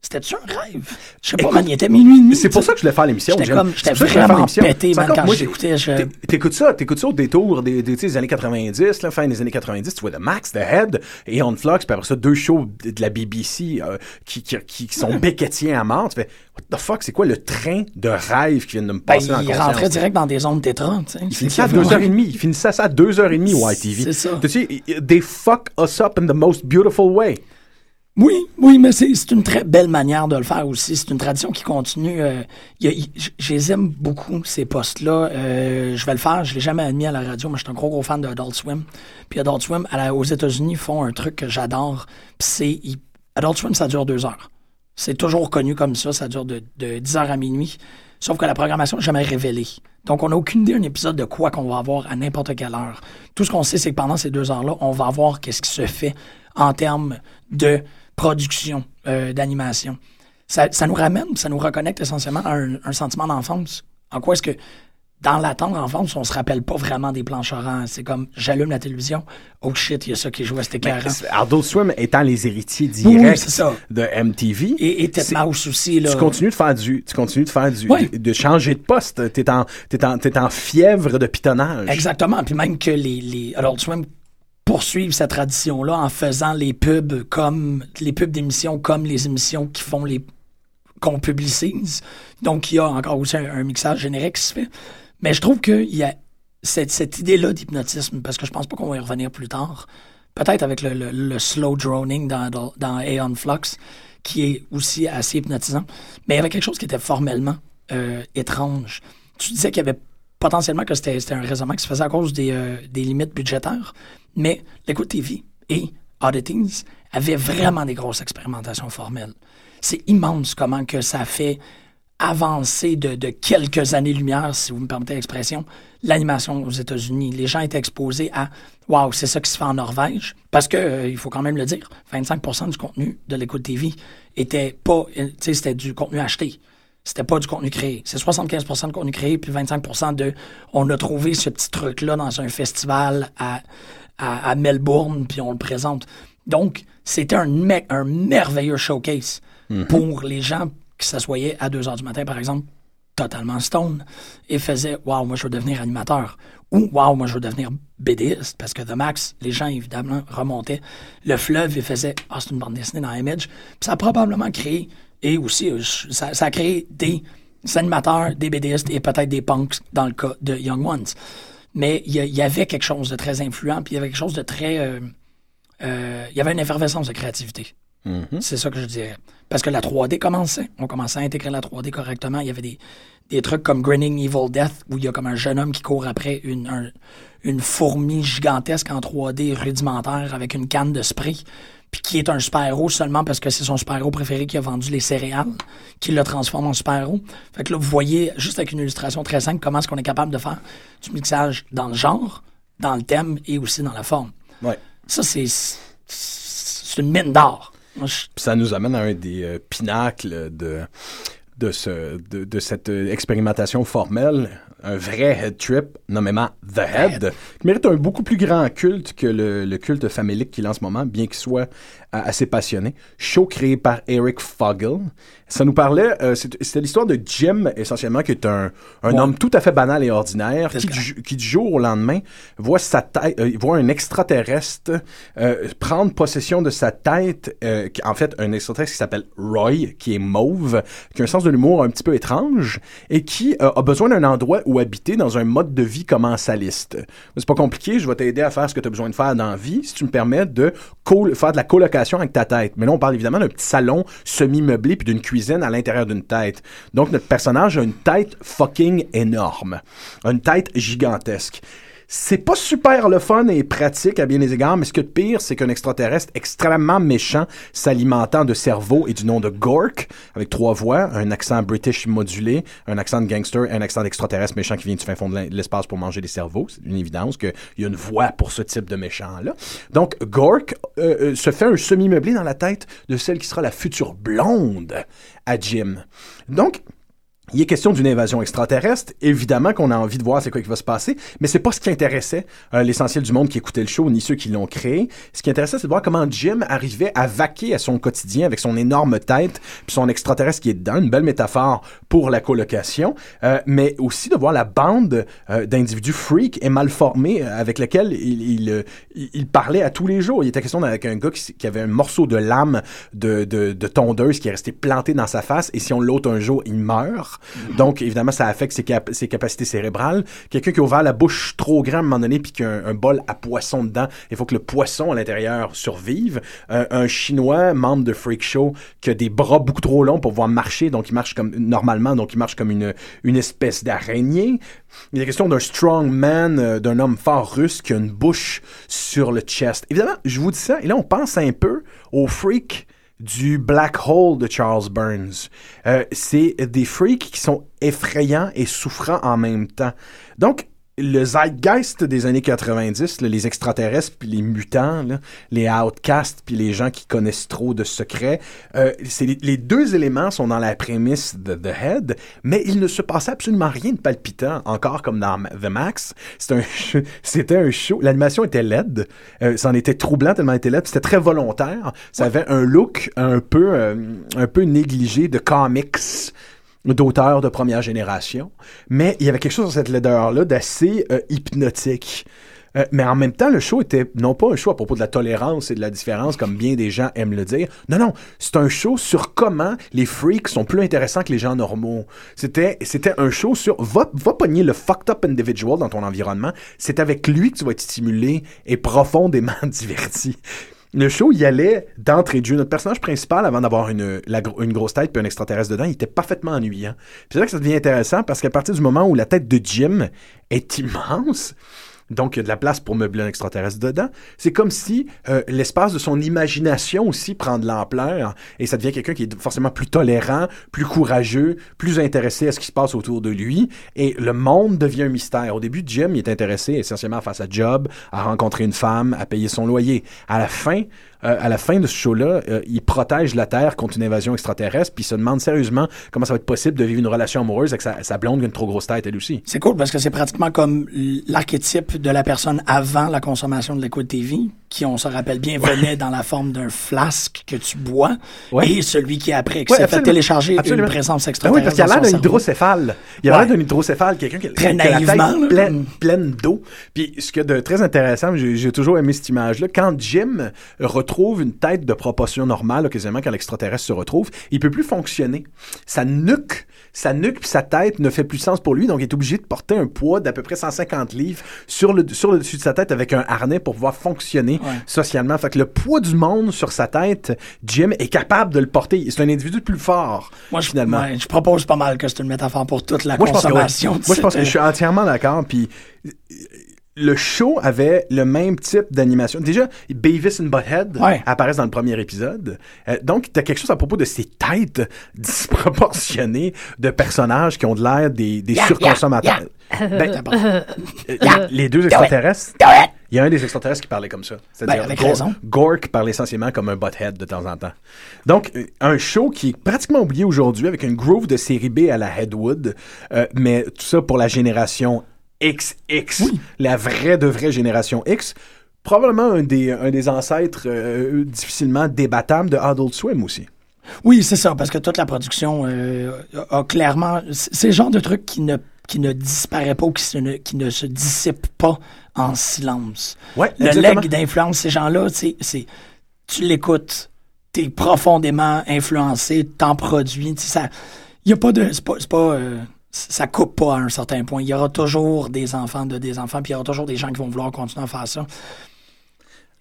c'était-tu un rêve? Je sais pas, Écoute, man, il était minuit. C'est pour ça que je voulais faire l'émission. J'étais comme- j'étais vraiment l'émission. pété, man, quand j'écoutais, je- t'é- T'écoutes ça, t'écoutes ça au détour des, des, des années 90, là, fin des années 90, tu vois The Max, The Head et On Flux, puis après ça, deux shows de, de la BBC euh, qui, qui, qui, qui sont béquetiens à mort. Tu fais, what the fuck, c'est quoi le train de rêve qui vient de me Ben, passer dans la il rentrait direct dans des zones tétra. tu sais. Il finissait à 2h30. Il finissait ça à 2h30, YTV. C'est ça. Tu sais, they fuck us up in the most beautiful way. Oui, oui, mais c'est une très belle manière de le faire aussi. C'est une tradition qui continue. euh, aime beaucoup, ces postes-là. Euh, je vais le faire. Je l'ai jamais admis à la radio, mais je suis un gros, gros fan de Adult Swim. Puis Adult Swim, à la- aux États-Unis, font un truc que j'adore. C'est... Adult Swim, ça dure deux heures. C'est toujours connu comme ça. Ça dure de, de 10 heures à minuit. Sauf que la programmation n'est jamais révélée. Donc, on n'a aucune idée d'un épisode de quoi qu'on va avoir à n'importe quelle heure. Tout ce qu'on sait, c'est que pendant ces deux heures-là, on va voir qu'est-ce qui se fait en termes de production euh, d'animation. Ça, ça nous ramène, ça nous reconnecte essentiellement à un, un sentiment d'enfance. En quoi est-ce que, dans la tendre enfance, on se rappelle pas vraiment des planches oranges. C'est comme, j'allume la télévision, oh shit, il y a ça qui joue à cet écran. Adult Swim étant les héritiers directs ça. de MTV. Et, et c'est- Tête-Mouse aussi, là. tu continues de faire du, tu continues de faire du, de, de changer de poste. T'es en, t'es en, en fièvre de pitonnage. Exactement. Puis même que les, les Adult Swim poursuivent cette tradition-là en faisant les pubs comme les pubs d'émissions comme les émissions qui font les qu'on publicise. Donc il y a encore aussi un, mixage générique qui se fait. Mais je trouve qu'il y a cette, cette idée-là d'hypnotisme, parce que je pense pas qu'on va y revenir plus tard. Peut-être avec le, le- slow droning dans, dans, dans Aeon Flux, qui est aussi assez hypnotisant. Mais il y avait quelque chose qui était formellement euh, étrange. Tu disais qu'il y avait potentiellement que c'était un raisonnement qui se faisait à cause des, euh, des limites budgétaires, mais l'écoute TV et Oddities avaient vraiment des grosses expérimentations formelles. C'est immense comment que ça fait avancer de, de quelques années-lumière, si vous me permettez l'expression, l'animation aux États-Unis. Les gens étaient exposés à Waouh, c'est ça qui se fait en Norvège. Parce que, euh, il faut quand même le dire, 25% du contenu de l'écoute TV était pas, euh, c'était du contenu acheté. C'était pas du contenu créé. C'est 75% de contenu créé, puis 25% de on a trouvé ce petit truc-là dans un festival à, à, à Melbourne, puis on le présente. Donc, c'était un, me- un merveilleux showcase pour les gens qui s'assoyaient à 2 heures du matin, par exemple, totalement stone, et faisaient Waouh, moi je veux devenir animateur. Ou Waouh, moi je veux devenir BDiste. Parce que The Max, les gens évidemment remontaient le fleuve et faisaient Ah, c'est une bande dessinée dans Image. Puis ça a probablement créé, et aussi, euh, ça, ça a créé des animateurs, des BDistes et peut-être des punks dans le cas de Young Ones. Mais il y, avait quelque chose de très influent, puis il y avait quelque chose de très. euh, euh, il y avait une effervescence de créativité Mhm. C'est ça que je dirais. Parce que la 3D commençait. On commençait à intégrer la 3D correctement. Il y avait des, des trucs comme Grinning Evil Death, où il y a comme un jeune homme qui court après une, un- une fourmi gigantesque en 3D rudimentaire avec une canne de spray, puis qui est un super-héros seulement parce que c'est son super-héros préféré qui a vendu les céréales, qui le transforme en super-héros. Fait que là, vous voyez, juste avec une illustration très simple, comment est-ce qu'on est capable de faire du mixage dans le genre, dans le thème et aussi dans la forme. Ouais. Ça, c'est c'est une mine d'or. Moi, je- Puis ça nous amène à un des euh, pinacles de, de, ce, de, de cette euh, expérimentation formelle, un vrai head trip, nommément The Head, qui mérite un beaucoup plus grand culte que le, le culte famélique qu'il a en ce moment, bien qu'il soit euh, assez passionné. Show créé par Eric Fogel. Ça nous parlait, euh, c'était l'histoire de Jim, essentiellement, qui est un, un Ouais. homme tout à fait banal et ordinaire, qui du, qui du jour au lendemain voit sa tête, euh, voit un extraterrestre euh, prendre possession de sa tête, qui- en fait un extraterrestre qui s'appelle Roy, qui est mauve, qui a un sens de l'humour un petit peu étrange et qui a besoin d'un endroit où habiter dans un mode de vie commensaliste. C'est pas compliqué, je vais t'aider à faire ce que tu as besoin de faire dans la vie si tu me permets de faire de la colocation avec ta tête. Mais là, on parle évidemment d'un petit salon semi-meublé puis d'une cuisine à l'intérieur d'une tête. Donc, notre personnage a une tête fucking énorme. Une tête gigantesque. C'est pas super le fun et pratique à bien des égards, mais ce que de pire, c'est qu'un extraterrestre extrêmement méchant s'alimentant de cerveau et du nom de Gork, avec trois voix, un accent british modulé, un accent de gangster et un accent d'extraterrestre méchant qui vient du fin fond de l'espace pour manger des cerveaux. C'est une évidence qu'il y a une voix pour ce type de méchant-là. Donc, Gork euh, euh, se fait un semi-meublé dans la tête de celle qui sera la future blonde à Jim. Donc, il est question d'une invasion extraterrestre. Évidemment qu'on a envie de voir c'est quoi qui va se passer, mais c'est pas ce qui intéressait euh, l'essentiel du monde qui écoutait le show, ni ceux qui l'ont créé. Ce qui intéressait, c'est de voir comment Jim arrivait à vaquer à son quotidien avec son énorme tête, puis son extraterrestre qui est dedans. Une belle métaphore pour la colocation, euh, mais aussi de voir la bande euh, d'individus freaks et mal formés euh, avec lesquels il, euh, il- il parlait à tous les jours. Il était question avec un gars qui, qui avait un morceau de lame de, de, de tondeuse qui est resté planté dans sa face, et si on l'ôte un jour, il meurt. Donc, évidemment, ça affecte ses, cap- ses capacités cérébrales. Quelqu'un qui a ouvert la bouche trop grande à un moment donné, puis qui a un, bol à poisson dedans, il faut que le poisson à l'intérieur survive. Un, un Chinois, membre de Freak Show, qui a des bras beaucoup trop longs pour pouvoir marcher, donc il marche comme normalement, donc il marche comme une, une espèce d'araignée. Il est question d'un strong man, euh, d'un homme fort russe qui a une bouche sur le chest. Évidemment, je vous dis ça, et là on pense un peu au freak du Black Hole de Charles Burns. Euh, c'est des freaks qui sont effrayants et souffrants en même temps. Donc, le zeitgeist des années 90, là, les extraterrestres puis les mutants, là, les outcasts puis les gens qui connaissent trop de secrets, euh, les, les deux éléments sont dans la prémisse de The Head, mais il ne se passait absolument rien de palpitant, encore comme dans The Max. (laughs) C'était un, show. L'animation était laide, euh, ça en était troublant tellement elle était laide. C'était très volontaire. Ça avait un look un peu, euh, un peu négligé de comics d'auteurs de première génération, mais il y avait quelque chose dans cette laideur-là d'assez euh, hypnotique. Euh, mais en même temps, le show était non pas un show à propos de la tolérance et de la différence, comme bien des gens aiment le dire. Non, non, c'est un show sur comment les freaks sont plus intéressants que les gens normaux. C'était, c'était un show sur va, va pogner le fucked up individual dans ton environnement. C'est avec lui que tu vas être stimulé et profondément (laughs) diverti. Le show y allait d'entrée de jeu. Notre personnage principal, avant d'avoir une, grosse tête puis un extraterrestre dedans, il était parfaitement ennuyant. C'est là que ça devient intéressant parce qu'à partir du moment où la tête de Jim est immense, donc, il y a de la place pour meubler un extraterrestre dedans. C'est comme si euh, l'espace de son imagination aussi prend de l'ampleur et ça devient quelqu'un qui est forcément plus tolérant, plus courageux, plus intéressé à ce qui se passe autour de lui et le monde devient un mystère. Au début, Jim il est intéressé essentiellement à faire sa job, à rencontrer une femme, à payer son loyer. À la fin, euh, à la fin de ce show-là, euh, il protège la Terre contre une invasion extraterrestre puis il se demande sérieusement comment ça va être possible de vivre une relation amoureuse avec sa, sa blonde qui a une trop grosse tête elle aussi. C'est cool parce que c'est pratiquement comme l'archétype de la personne avant la consommation de Liquid TV, qui, on se rappelle bien, venait dans la forme d'un flasque que tu bois, Ouais. et celui qui après, qui Ouais, s'est fait télécharger Absolument. une présence Ben oui, extraterrestre. parce qu'il a l'air d'un hydrocéphale. Il a l'air d'un hydrocéphale, quelqu'un qui qui a la naïvement, tête pleine, pleine d'eau. Puis ce y a de très intéressant, j'ai toujours aimé cette image-là, quand Jim retrouve une tête de proportion normale, occasionnellement quand l'extraterrestre se retrouve, il peut plus fonctionner. Sa nuque, sa nuque puis sa tête ne fait plus sens pour lui, donc il est obligé de porter un poids d'à peu près 150 livres sur le, sur le dessus de sa tête avec un harnais pour pouvoir fonctionner Ouais. socialement. Fait que le poids du monde sur sa tête, Jim est capable de le porter. C'est un individu plus fort, Moi, je, finalement. ouais, je propose pas mal que c'est une métaphore pour toute la Moi, je pense que, ouais. consommation. Moi, je pense que je suis (laughs) entièrement d'accord. Puis le show avait le même type d'animation. Déjà, Beavis and Butthead Ouais. apparaissent dans le premier épisode. Euh, donc, t'as quelque chose à propos de ces têtes (laughs) disproportionnées de personnages qui ont de l'air des, des surconsommateurs. Ben, (laughs) euh, les, les deux extraterrestres. Il y a un des extraterrestres qui parlait comme ça. C'est-à-dire Ben. Gork parle essentiellement comme un butthead de temps en temps. Donc, un show qui est pratiquement oublié aujourd'hui avec une groove de série B à la Headwood, euh, mais tout ça pour la génération XX, la vraie de vraie génération X. Probablement un des, un des ancêtres euh, difficilement débattables de Adult Swim aussi. Oui, c'est ça, parce que toute la production euh, a clairement. C'est le genre de truc qui ne, qui ne disparaît pas ou qui, se ne, qui ne se dissipe pas en silence. Ouais, Le leg d'influence, ces gens-là, c'est, tu l'écoutes, t'es profondément influencé, t'en produis. tu sais, Ça, y a pas de, c'est pas, c'est pas, euh, ça coupe pas à un certain point. Il y aura toujours des enfants de des enfants, puis il y aura toujours des gens qui vont vouloir continuer à faire ça.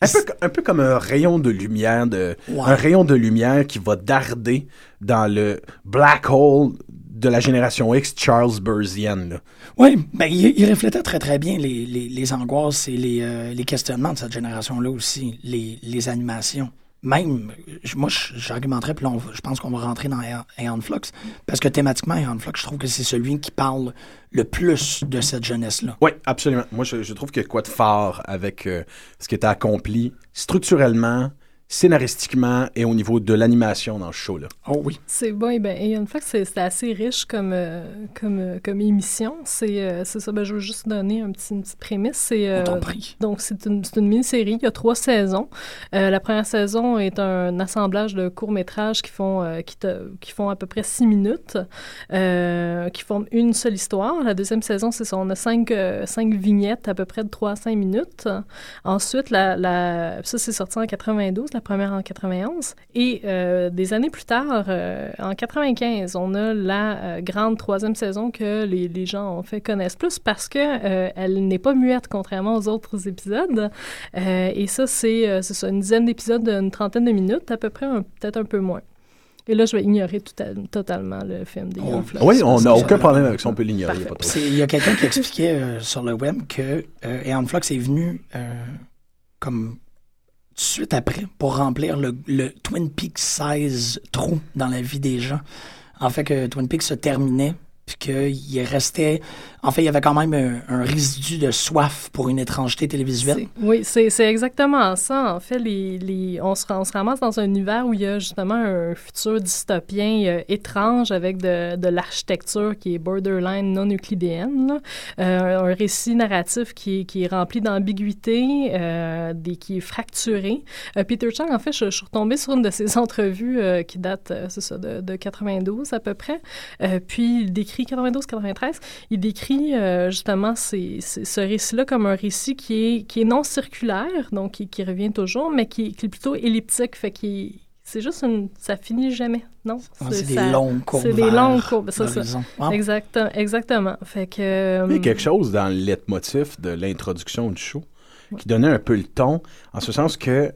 Un peu, un peu comme un rayon de lumière, de, Ouais. un rayon de lumière qui va darder dans le black hole de la génération X, Charles Burzian. là. Oui, ben, il, il reflétait très très bien les, les, les angoisses et les, euh, les questionnements de cette génération-là aussi, les, les animations. Même, moi, j'argumenterais, puis on je pense qu'on va rentrer dans Aeon- Flux, parce que thématiquement, Aeon Flux, je trouve que c'est celui qui parle le plus de cette jeunesse-là. Oui, absolument. Moi, je, trouve qu'il y a quoi de fort avec euh, ce qui était accompli structurellement, scénaristiquement et au niveau de l'animation dans ce show-là. Oh oui. C'est bon, et ben, et une fois que c'est c'est assez riche comme, euh, comme, euh, comme émission, c'est euh, c'est ça, ben, je veux juste donner un petit, une petite prémisse. C'est, On euh, donc, c'est une, c'est une mini-série. Il y a trois saisons. Euh, la première saison est un assemblage de courts-métrages qui font, euh, qui, te- qui font à peu près six minutes, euh, qui forment une seule histoire. La deuxième saison, c'est ça. On a cinq, euh, cinq vignettes à peu près de 3 à 5 minutes. Ensuite, la, la, ça, c'est sorti en 92, la première en 91. Et euh, des années plus tard, euh, en 95, on a la euh, grande troisième saison que les, les gens ont fait connaissent plus parce que euh, elle n'est pas muette contrairement aux autres épisodes. Euh, et ça, c'est euh, une dizaine d'épisodes d'une trentaine de minutes, à peu près, peut-être un peu moins. Et là, je vais ignorer tout à- totalement le film des Oh, Young Flux. Oui, on n'a aucun problème avec ça, on peut l'ignorer. il y a quelqu'un qui expliquait euh, sur le web que euh, Flux est venu euh, comme suite après pour remplir le, le Twin Peaks size trou dans la vie des gens. En fait, que Twin Peaks se terminait, puis qu'il restait. En fait, il y avait quand même un, résidu de soif pour une étrangeté télévisuelle. Oui, c'est exactement ça. En fait, on, se, ramasse dans un univers où il y a justement un futur dystopien euh, étrange avec de, l'architecture qui est borderline non euclidéenne. Euh, un récit narratif qui, qui est rempli d'ambiguïté, euh, qui est fracturé. Peter Chang, en fait, je, suis retombée sur une de ses (laughs) entrevues qui date, c'est ça, de, de 92 à peu près. Puis il décrit 92-93, il décrit euh, justement ces- ces- ce récit-là comme un récit qui est, qui est non circulaire, donc qui, qui revient toujours, mais qui, qui est plutôt elliptique, fait qu'il c'est juste une... ça finit jamais, non? Ah, C'est des ça- longues courbes. C'est des longues courbes, ça. exactement. Fait que... euh, Il y a quelque chose dans le leitmotiv de l'introduction du show qui donnait un peu le ton, en ce sens que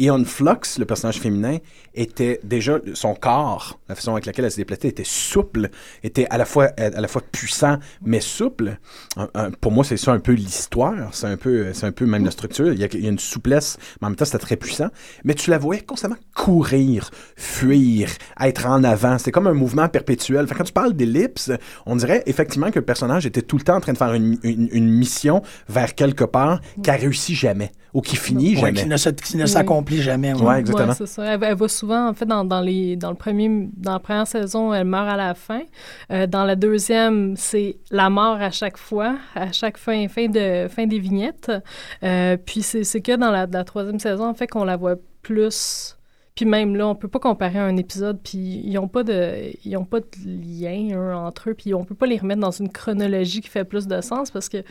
Eon Flux, le personnage féminin, était déjà son corps, la façon avec laquelle elle se déplaçait, était souple, était à la fois à la fois puissant mais souple. Un- un- pour moi, c'est ça un peu l'histoire, c'est un peu c'est un peu même la structure. Il y, a, il y a une souplesse, mais en même temps, c'était très puissant. Mais tu la voyais constamment courir, fuir, être en avant. C'était comme un mouvement perpétuel. Fait que quand tu parles d'ellipse, on dirait effectivement que le personnage était tout le temps en train de faire une, une- une mission vers quelque part qui a réussi jamais ou qui finit Ouais, jamais. qui ne se- qui ne s'accomplit jamais. ouais. Ouais, exactement. Ouais, c'est ça. Elle, va- elle va souvent, en fait, dans, dans, les, dans, le premier, dans la première saison, elle meurt à la fin. Euh, dans la deuxième, c'est la mort à chaque fois, à chaque fin, fin, de, fin des vignettes. Euh, puis c'est c'est que dans la, la troisième saison, en fait, qu'on la voit plus. Puis même là, on peut pas comparer un épisode, puis ils ont pas de, ils ont pas de lien entre eux, puis on peut pas les remettre dans une chronologie qui fait plus de sens parce que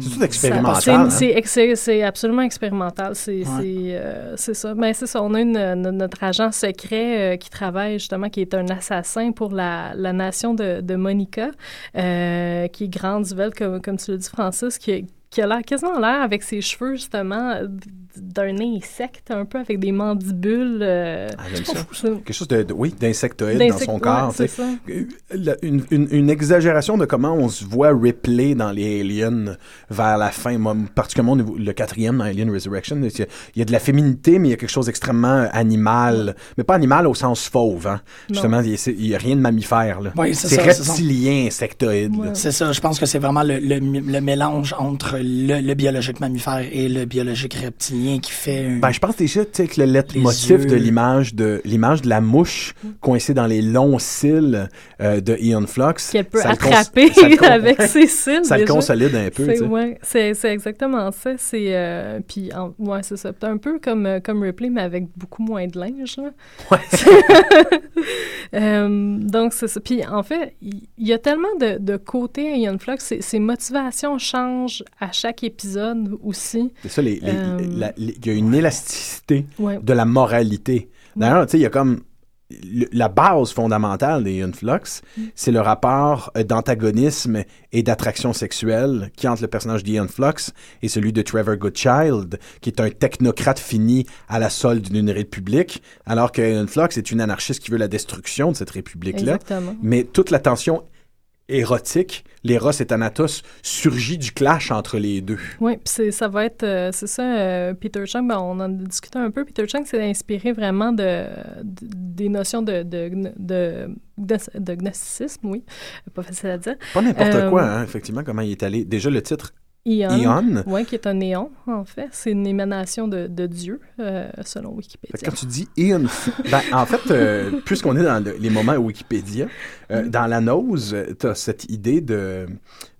C'est tout expérimental. c'est- hein? C'est absolument expérimental. C'est Ouais. euh, ça. Mais c'est ça. On a une, notre agent secret euh, qui travaille justement, qui est un assassin pour la, la nation de, de Monica, euh, qui est grande, Duvel, comme, comme tu l'as dit, Francis, qui, qui a l'air quasiment l'air avec ses cheveux, justement, d'un insecte, un peu avec des mandibules. euh, Ah, j'aime ça. c'est- Quelque chose de, de- oui, d'insectoïde dans son corps. ouais, c'est tu sais. ça. Euh, une, une- une exagération de comment on se voit Ripley dans les Aliens vers la fin, moi, particulièrement le quatrième dans Alien Resurrection. Il y, a, il y a de la féminité, mais il y a quelque chose d'extrêmement animal. Mais pas animal au sens fauve. Hein. Justement, il n'y a, rien de mammifère. là. Oui, c'est c'est ça, c'est ça. reptilien, insectoïde. Ouais. C'est ça, je pense que c'est vraiment le, le, le mélange entre le, le biologique mammifère et le biologique reptilien qui fait un... Ben, je pense déjà tu sais, que le yeux. de l'image de l'image de la mouche coincée dans les longs cils euh, de Ian Flux. Qu'elle peut ça le cons- attraper avec ses cils. Ça le consolide un peu. C'est ouais, exactement ça. C'est euh, puis en- ouais, c'est ça. Un peu comme euh, comme Ripley mais avec beaucoup moins de linge. là. (laughs) (laughs) Euh, donc c'est ça. Puis en fait, il y, a tellement de, de côtés à Ian Flux. Ses, motivations changent à chaque épisode aussi. C'est ça, les- les- Euh, la- les- il y a une élasticité Ouais. de la moralité. D'ailleurs, tu sais, il y a comme le- la base fondamentale des Ian Flux, Mm. c'est le rapport euh, d'antagonisme et d'attraction sexuelle qui entre le personnage d'Ian Flux et celui de Trevor Goodchild, qui est un technocrate fini à la solde d'une république, alors que Ian Flux est une anarchiste qui veut la destruction de cette république-là. Mais toute la tension érotique, l'éros et Thanatos, surgit du clash entre les deux. Oui, puis ça va être, euh, c'est ça, euh, Peter Chung, ben, on en a discuté un peu. Peter Chung s'est inspiré vraiment de, de- des notions de, de, de, de, de gnosticisme, oui, pas facile à dire. Pas n'importe Euh, quoi, hein, effectivement, comment il est allé. Déjà, le titre Ion, Ion. Oui, qui est un néon, en fait. C'est une émanation de, de Dieu, euh, selon Wikipédia. quand tu dis Ian, ben, en fait, euh, puisqu'on est dans le- les moments Wikipédia, euh, dans la nose, tu as cette idée de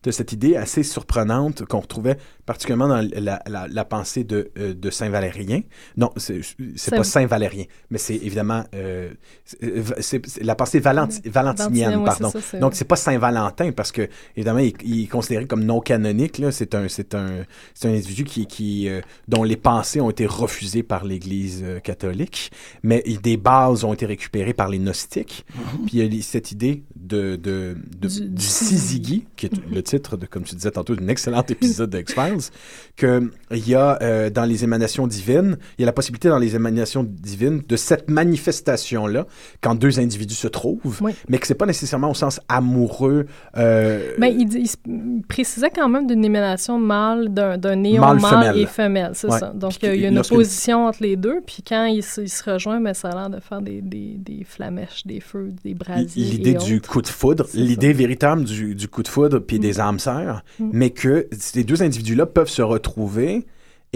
t'as cette idée assez surprenante qu'on retrouvait particulièrement dans la, la- la pensée de, euh, de Saint Valérien. Non, c'est Saint- pas Saint Valérien, mais c'est évidemment euh, c'est- la pensée valenti- valentinienne, oui, pardon. ça, Donc c'est pas Saint Valentin parce que évidemment il, il est considéré comme non canonique. là. C'est un c'est un c'est un individu qui qui euh, dont les pensées ont été refusées par l'Église catholique, mais des bases ont été récupérées par les gnostiques. Puis il y a cette idée de de, de- Du- du, du qui est le titre de comme tu disais tantôt d'un excellent épisode de X-Files, que il y a euh, dans les émanations divines, il y a la possibilité dans les émanations divines de cette manifestation là quand deux individus se trouvent, Oui. mais que c'est pas nécessairement au sens amoureux. euh, Ben, il, il il précisait quand même d'une émanation mâle, d'un néon Mâle, et femelle, c'est Ouais. ça. Donc, il y a une opposition entre les deux, puis quand ils se, ils se rejoignent, ben, ça a l'air de faire des, des, des flamèches, des feux, des brasiers L'idée et du coup de foudre, l'idée véritable du, du coup de foudre puis Mm. des âmes sœurs, Mm. mais que ces deux individus-là peuvent se retrouver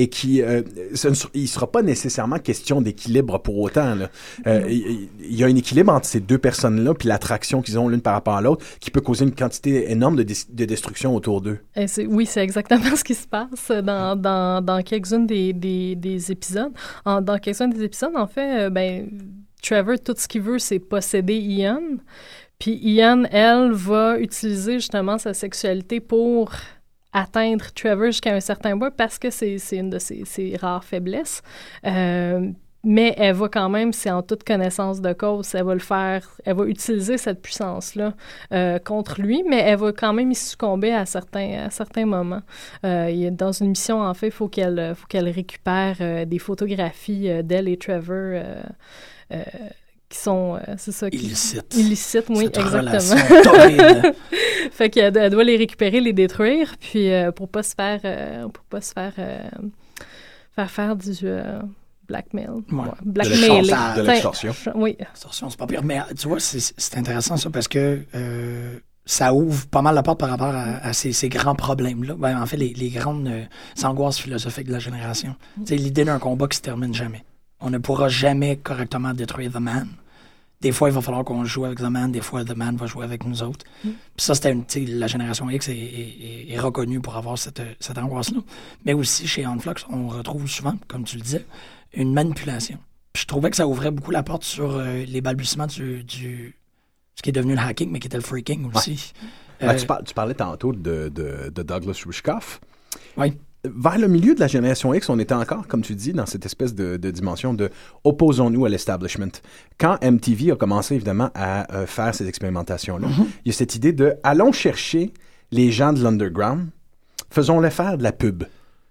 et qui, euh, ce ne il sera pas nécessairement question d'équilibre pour autant. là. Euh, Il y a un équilibre entre ces deux personnes-là puis l'attraction qu'ils ont l'une par rapport à l'autre qui peut causer une quantité énorme de, destruction autour d'eux. Oui, c'est exactement (laughs) ce qui se passe dans, dans, dans quelques-unes des, des, des épisodes. En- dans quelques-uns des épisodes, en fait, euh, ben, Trevor, tout ce qu'il veut, c'est posséder Ian. Puis Ian, elle, va utiliser justement sa sexualité pour atteindre Trevor jusqu'à un certain point parce que c'est une de ses, rares faiblesses. Euh, mais elle va quand même, c'est en toute connaissance de cause, elle va le faire, elle va utiliser cette puissance-là euh, contre lui, mais elle va quand même y succomber à certains, à certains moments. Euh, dans une mission, en fait, il faut qu'elle récupère des photographies d'elle et Trevor qui sont, euh, c'est ça, qui- Illicite. illicites, oui, Cette exactement. (laughs) fait qu'elle elle doit les récupérer, les détruire, puis euh, pour pas se faire, euh, pour pas se faire, euh, faire faire du euh, blackmail, Ouais. Ouais, l'extorsion. De l'extorsion. Oui, Attention, c'est pas pire. Mais tu vois, c'est c'est intéressant ça parce que euh, ça ouvre pas mal la porte par rapport à, à ces, ces grands problèmes-là. Ben, en fait, les, les grandes euh, angoisses philosophiques de la génération. Tu sais, l'idée d'un combat qui se termine jamais. On ne pourra jamais correctement détruire The Man. Des fois, il va falloir qu'on joue avec The Man. Des fois, The Man va jouer avec nous autres. Puis ça, c'était une, tu sais, la génération X est, est- est- est reconnue pour avoir cette, cette angoisse-là. Mais aussi, chez Onflux, on retrouve souvent, comme tu le disais, une manipulation. Puis je trouvais que ça ouvrait beaucoup la porte sur euh, les balbutiements du, du- ce qui est devenu le hacking, mais qui était le freaking aussi. Ben, Euh, tu, par- tu parlais tantôt de, de, de Douglas Rushkoff. Oui. Vers le milieu de la génération X, on était encore, comme tu dis, dans cette espèce de, de dimension de opposons-nous à l'establishment. Quand MTV a commencé évidemment à euh, faire ces expérimentations-là, il y a cette idée de allons chercher les gens de l'underground faisons-le faire de la pub.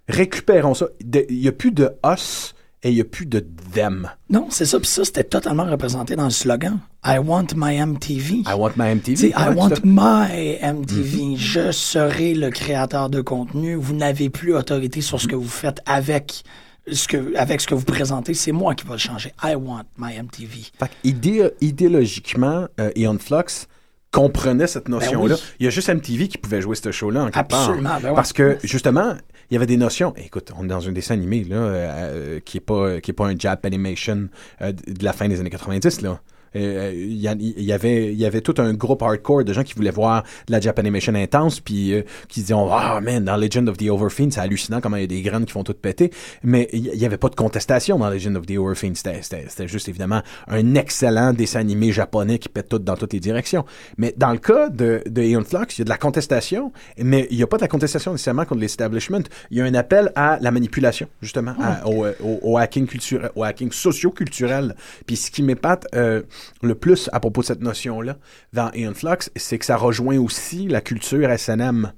Récupérons ça. Il n'y a plus de us et il n'y a plus de them. Non, c'est ça. Puis ça, c'était totalement représenté dans le slogan. I want my MTV. I want my MTV. Tu sais, Ouais, I want my MTV. Je serai le créateur de contenu. Vous n'avez plus autorité sur ce que vous faites avec ce que, avec ce que vous présentez. C'est moi qui va le changer. I want my MTV. Fait idé- idéologiquement, euh, Aeon Flux comprenait cette notion-là. Ben oui. Il y a juste MTV qui pouvait jouer ce show-là en quelque part. Absolument, ben ouais. Parce que, justement, il y avait des notions. Écoute, on est dans un dessin animé là, euh, euh, qui est pas est pas un Jap animation euh, de la fin des années 90 là. Euh, Il y, y avait y avait tout un groupe hardcore de gens qui voulaient voir de la Jap animation intense puis euh, qui se disaient ah man dans Legend of the Overfiend c'est hallucinant comment il y a des graines qui font tout péter. Mais il y avait pas de contestation dans Legend of the Overfiend c'était juste évidemment un excellent dessin animé japonais qui pète tout dans toutes les directions. Mais dans le cas de de Aeon Flux il y a de la contestation mais il y a pas de la contestation nécessairement contre l'establishment. Il y a un appel à la manipulation justement à- au, euh, au, au hacking culturel au hacking socio-culturel. Puis ce qui m'épate euh, le plus à propos de cette notion-là dans Aeon Flux, c'est que ça rejoint aussi la culture SNM,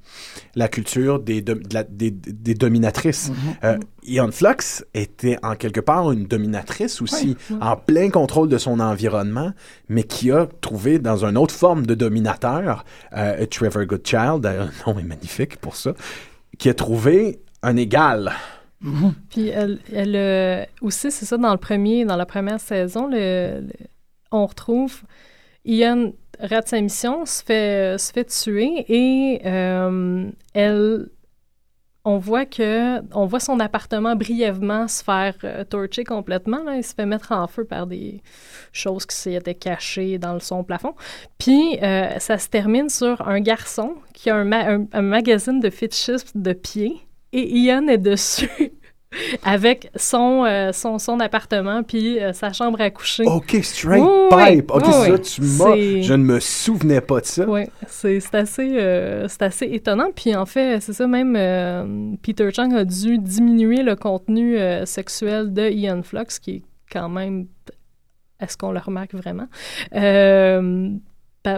la culture des, dom- de la- des, des dominatrices. Euh, Aeon Flux était en quelque part une dominatrice aussi, en plein contrôle de son environnement, mais qui a trouvé dans une autre forme de dominateur, euh, Trevor Goodchild, le nom est magnifique pour ça, qui a trouvé un égal. Puis elle, elle euh, aussi, c'est ça, dans le premier, dans la première saison, le, le- on retrouve Ian rate sa mission, se fait, se fait tuer et euh, elle. On voit que on voit son appartement brièvement se faire euh, torcher complètement. Là. Il se fait mettre en feu par des choses qui s'étaient cachées dans le son plafond. Puis euh, ça se termine sur un garçon qui a un, ma- un- un magazine de fetishisme de pieds et Ian est dessus (laughs) avec son, euh, son, son appartement puis euh, sa chambre à coucher. OK, straight Oui, pipe. OK, oui, ça, oui. tu m'as... Je ne me souvenais pas de ça. Oui, c'est assez, euh, assez étonnant. Puis en fait, c'est ça, même Peter Chang a dû diminuer le contenu sexuel de Ian Flux, qui est quand même. Est-ce qu'on le remarque vraiment?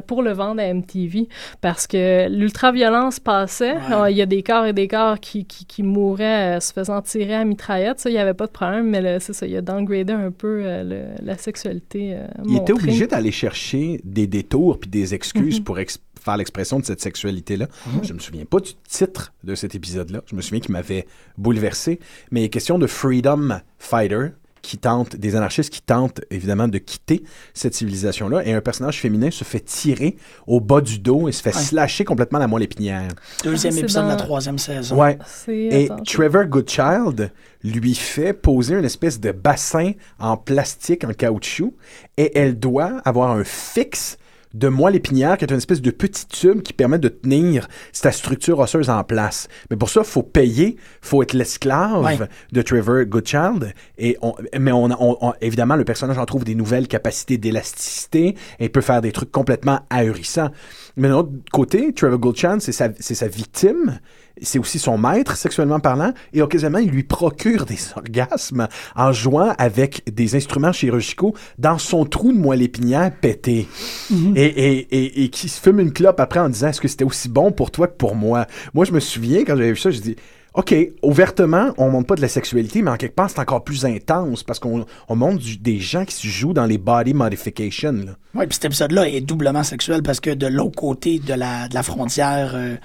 Pour le vendre à MTV, parce que l'ultraviolence passait. Ouais. Alors, Il y a des corps et des corps qui, qui, qui mouraient euh, se faisant tirer à mitraillette. Ça, il n'y avait pas de problème, mais c'est ça, il a downgradé un peu euh, le- la sexualité. euh, Il était obligé d'aller chercher des détours puis des excuses Mhm. pour faire l'expression de cette sexualité-là. Je me souviens pas du titre de cet épisode-là. Je me souviens qu'il m'avait bouleversé. Mais il est question de Freedom Fighter qui tente, des anarchistes qui tentent évidemment de quitter cette civilisation-là et un personnage féminin se fait tirer au bas du dos et se fait Ouais. slasher complètement la moelle épinière. Deuxième Ah, épisode de la troisième saison. Ouais. Et attends, Trevor Goodchild lui fait poser une espèce de bassin en plastique, en caoutchouc, et elle doit avoir un fixe de moelle épinière qui est une espèce de petit tube qui permet de tenir sa structure osseuse en place. Mais pour ça, faut payer, faut être l'esclave Ouais. de Trevor Goodchild. Et on, mais on, on- on- évidemment, le personnage en trouve des nouvelles capacités d'élasticité et peut faire des trucs complètement ahurissants. Mais d'un autre côté, Trevor Goodchild, c'est sa, c'est sa victime, c'est aussi son maître, sexuellement parlant, et occasionnellement, il lui procure des orgasmes en jouant avec des instruments chirurgicaux dans son trou de moelle épinière pété. et, et, et, et qui se fume une clope après en disant est-ce que c'était aussi bon pour toi que pour moi? Moi, je me souviens, quand j'avais vu ça, j'ai dit OK, ouvertement, on montre pas de la sexualité, mais en quelque part, c'est encore plus intense parce qu'on on montre du- des gens qui se jouent dans les body modification. Là. Oui, puis cet épisode-là est doublement sexuel parce que de l'autre côté de la, de la frontière euh,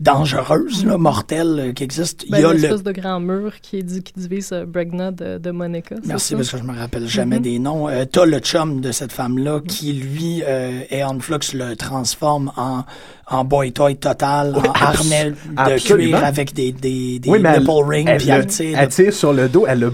dangereuse, là, mortelle euh, qui existe, il Ben, y a l'espèce le... de grand mur qui, est qui divise euh, Bregna de, de Monica. Merci ça? parce que je me rappelle jamais Mhm. des noms. Euh, T'as le chum de cette femme-là qui, lui, euh, Aeon Flux le transforme en, en boy toy total, en harnais de cuir avec des, des, des oui, mais elle, nipple rings, elle elle tire elle tire sur le dos, elle le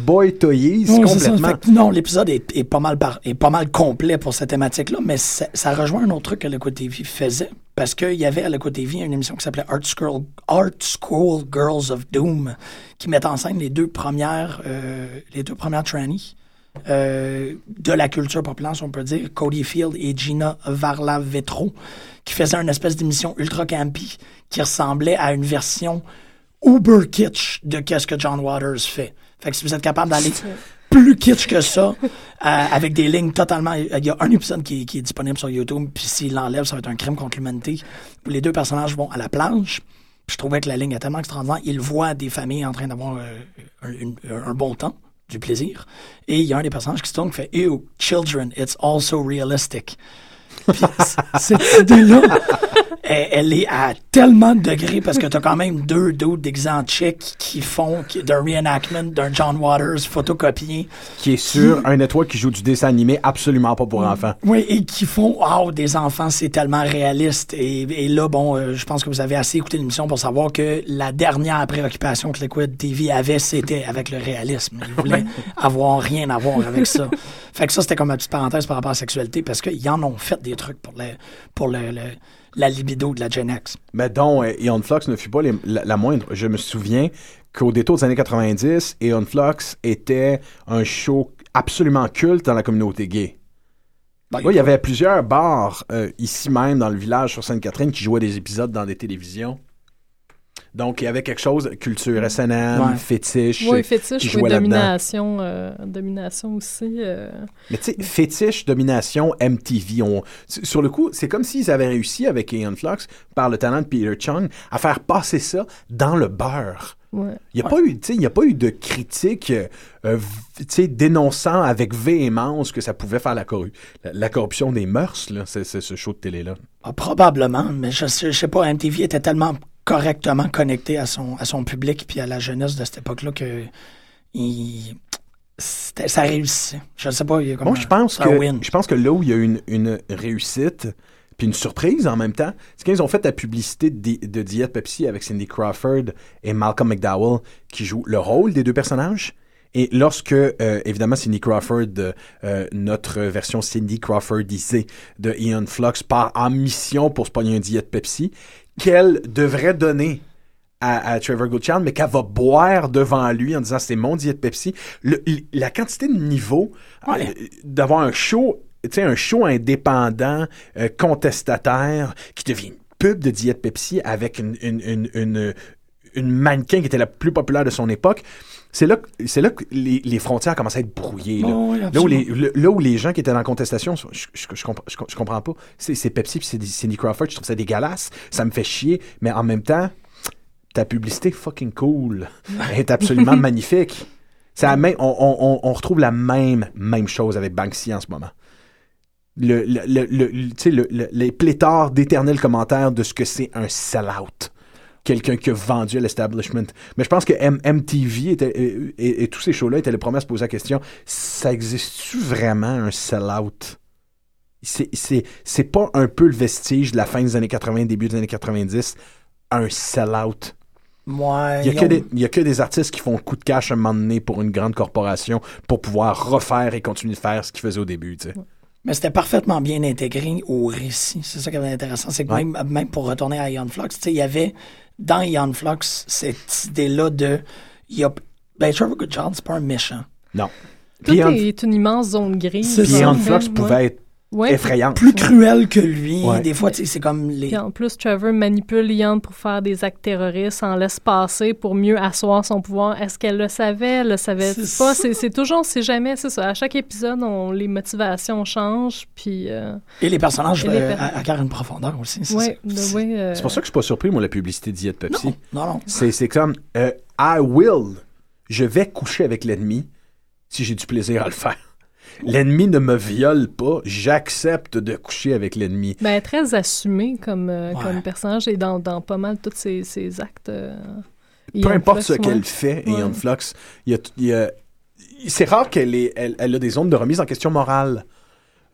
c'est ça. complètement. Non, l'épisode est, est pas mal par- est pas mal complet pour cette thématique-là, mais ça, ça rejoint un autre truc que le côté TV faisait. Parce qu'il y avait à le côté TV une émission qui s'appelait Art School, Art School Girls of Doom, qui met en scène les deux premières, euh, les deux premières trannies euh, de la culture populaire, si on peut dire, Cody Field et Gina Varla-Vetro, qui faisaient une espèce d'émission ultra campy qui ressemblait à une version uber kitsch de qu'est-ce que John Waters fait. Fait que si vous êtes capable d'aller plus kitsch que ça, euh, avec des lignes totalement... Il y a un épisode qui, qui est disponible sur YouTube, puis s'il l'enlève, ça va être un crime contre l'humanité, où les deux personnages vont à la planche, je trouvais que la ligne est tellement extraordinaire. Il voit des familles en train d'avoir euh, un bon temps, du plaisir. Et il y a un des personnages qui se tourne qui fait Ew, children, it's also realistic. Puis (laughs) cette idée-là, elle, elle est à tellement de degrés parce que t'as quand même deux dudes d'exemple tchèques qui font d'un reenactment d'un John Waters photocopié. Qui est sur un network qui joue du dessin animé absolument pas pour enfants. Oui, et qui font Wow, des enfants, c'est tellement réaliste. Et, et là, bon, euh, je pense que vous avez assez écouté l'émission pour savoir que la dernière préoccupation que Liquid TV avait, c'était avec le réalisme. Ils voulaient (laughs) avoir rien à voir avec ça. Fait que ça, c'était comme ma petite parenthèse par rapport à la sexualité parce qu'ils en ont fait des trucs pour, le, pour le, le- la libido de la Gen X. Mais dont euh, Aeon Flux ne fut pas les- la, la moindre. Je me souviens qu'au détour des années 90, Aeon Flux était un show absolument culte dans la communauté gay. Ben, Oui, il y avait plusieurs bars euh, ici même dans le village sur Sainte-Catherine qui jouaient des épisodes dans des télévisions. Donc, il y avait quelque chose, culture SNM, Ouais. fétiche. Oui, qui fétiche, jouait oui, là-dedans. domination, euh, domination aussi. euh. Mais tu sais, fétiche, domination, MTV. On... Sur le coup, c'est comme s'ils avaient réussi avec Aeon Flux, par le talent de Peter Chung, à faire passer ça dans le beurre. Ouais. Il n'y a, pas eu, tu sais, il y a pas eu de critique euh, v- tu sais, dénonçant avec véhémence que ça pouvait faire la, corru- la, la corruption des mœurs, là, c'est, c'est ce show de télé-là. Ah, probablement, mais je sais, je sais pas, MTV était tellement correctement connecté à son, à son public puis à la jeunesse de cette époque-là que il, ça réussissait. Je sais pas, il y a comme Moi, je pense, un que, win. je pense que là où il y a eu une, une réussite, puis une surprise en même temps, c'est qu'ils ont fait la publicité de, de Diet Pepsi avec Cindy Crawford et Malcolm McDowell qui jouent le rôle des deux personnages. Et lorsque, euh, évidemment, Cindy Crawford, euh, notre version Cindy Crawfordisée de Ian Flux, part en mission pour se pogner un Diet Pepsi, qu'elle devrait donner à, à Trevor Goodchild, mais qu'elle va boire devant lui en disant c'est mon Diet Pepsi. Le- la quantité de niveau Ouais. euh, d'avoir un show, un show indépendant, euh, contestataire, qui devient une pub de Diet Pepsi avec une, une, une, une, une mannequin qui était la plus populaire de son époque. C'est là, c'est là que les, les frontières commencent à être brouillées. Là, Oh, oui, là, où les, absolument. le- là où les gens qui étaient dans la contestation, je, je, comprends, je, je comprends pas. C'est, Pepsi puis c'est Cindy Crawford, je trouve ça dégueulasse. Ça me fait chier. Mais en même temps, ta publicité fucking cool. Elle est absolument (laughs) magnifique. C'est la même, on, on- on- on retrouve la même, même chose avec Banksy en ce moment. Le, le, le, le- le- tu sais, le- le- les pléthores d'éternels commentaires de ce que c'est un sell-out. Quelqu'un qui a vendu à l'establishment. Mais je pense que M- MTV était, et, et- et tous ces shows-là étaient les premiers à se poser la question ça existe-tu vraiment un sell-out? C'est- pas un peu le vestige de la fin des années 80, début des années 90, un sell-out Ouais, il y, a ils que ont- des, il y a que des artistes qui font le coup de cash à un moment donné pour une grande corporation pour pouvoir refaire et continuer de faire ce qu'ils faisaient au début. tu sais. Mais c'était parfaitement bien intégré au récit. C'est ça qui était intéressant. C'est que Ouais. même, même pour retourner à Ion Flux, il y avait dans Ion Flux cette idée-là de. Y a, ben, Trevor Goodchild, c'est pas un méchant. Non. Tout Ian- est une immense zone grise. Ian en fait, Flux ouais. pouvait être Ouais. effrayant. Plus cruel que lui. Ouais. Des fois, c'est comme les. Puis en plus, Trevor manipule Ian pour faire des actes terroristes, en laisse passer pour mieux asseoir son pouvoir. Est-ce qu'elle le savait? Elle le savait pas? C'est toujours, c'est jamais, c'est ça. À chaque épisode, on, les motivations changent, puis... Euh, Et les personnages euh, acquièrent une profondeur aussi. c'est ouais, euh, C'est pour ça que je suis pas surpris, moi, la publicité Diet Pepsi. Non, non. C'est c'est comme euh, I will. Je vais coucher avec l'ennemi si j'ai du plaisir à le faire. L'ennemi ne me viole pas, j'accepte de coucher avec l'ennemi. Ben, très assumé comme, euh, Ouais. comme personnage et dans, dans pas mal tous ses, ses actes. euh, Peu importe Flux, ce ouais. qu'elle fait, Ouais. Ian Flux, il y a, a- c'est rare qu'elle ait, elle, elle a des zones de remise en question morale.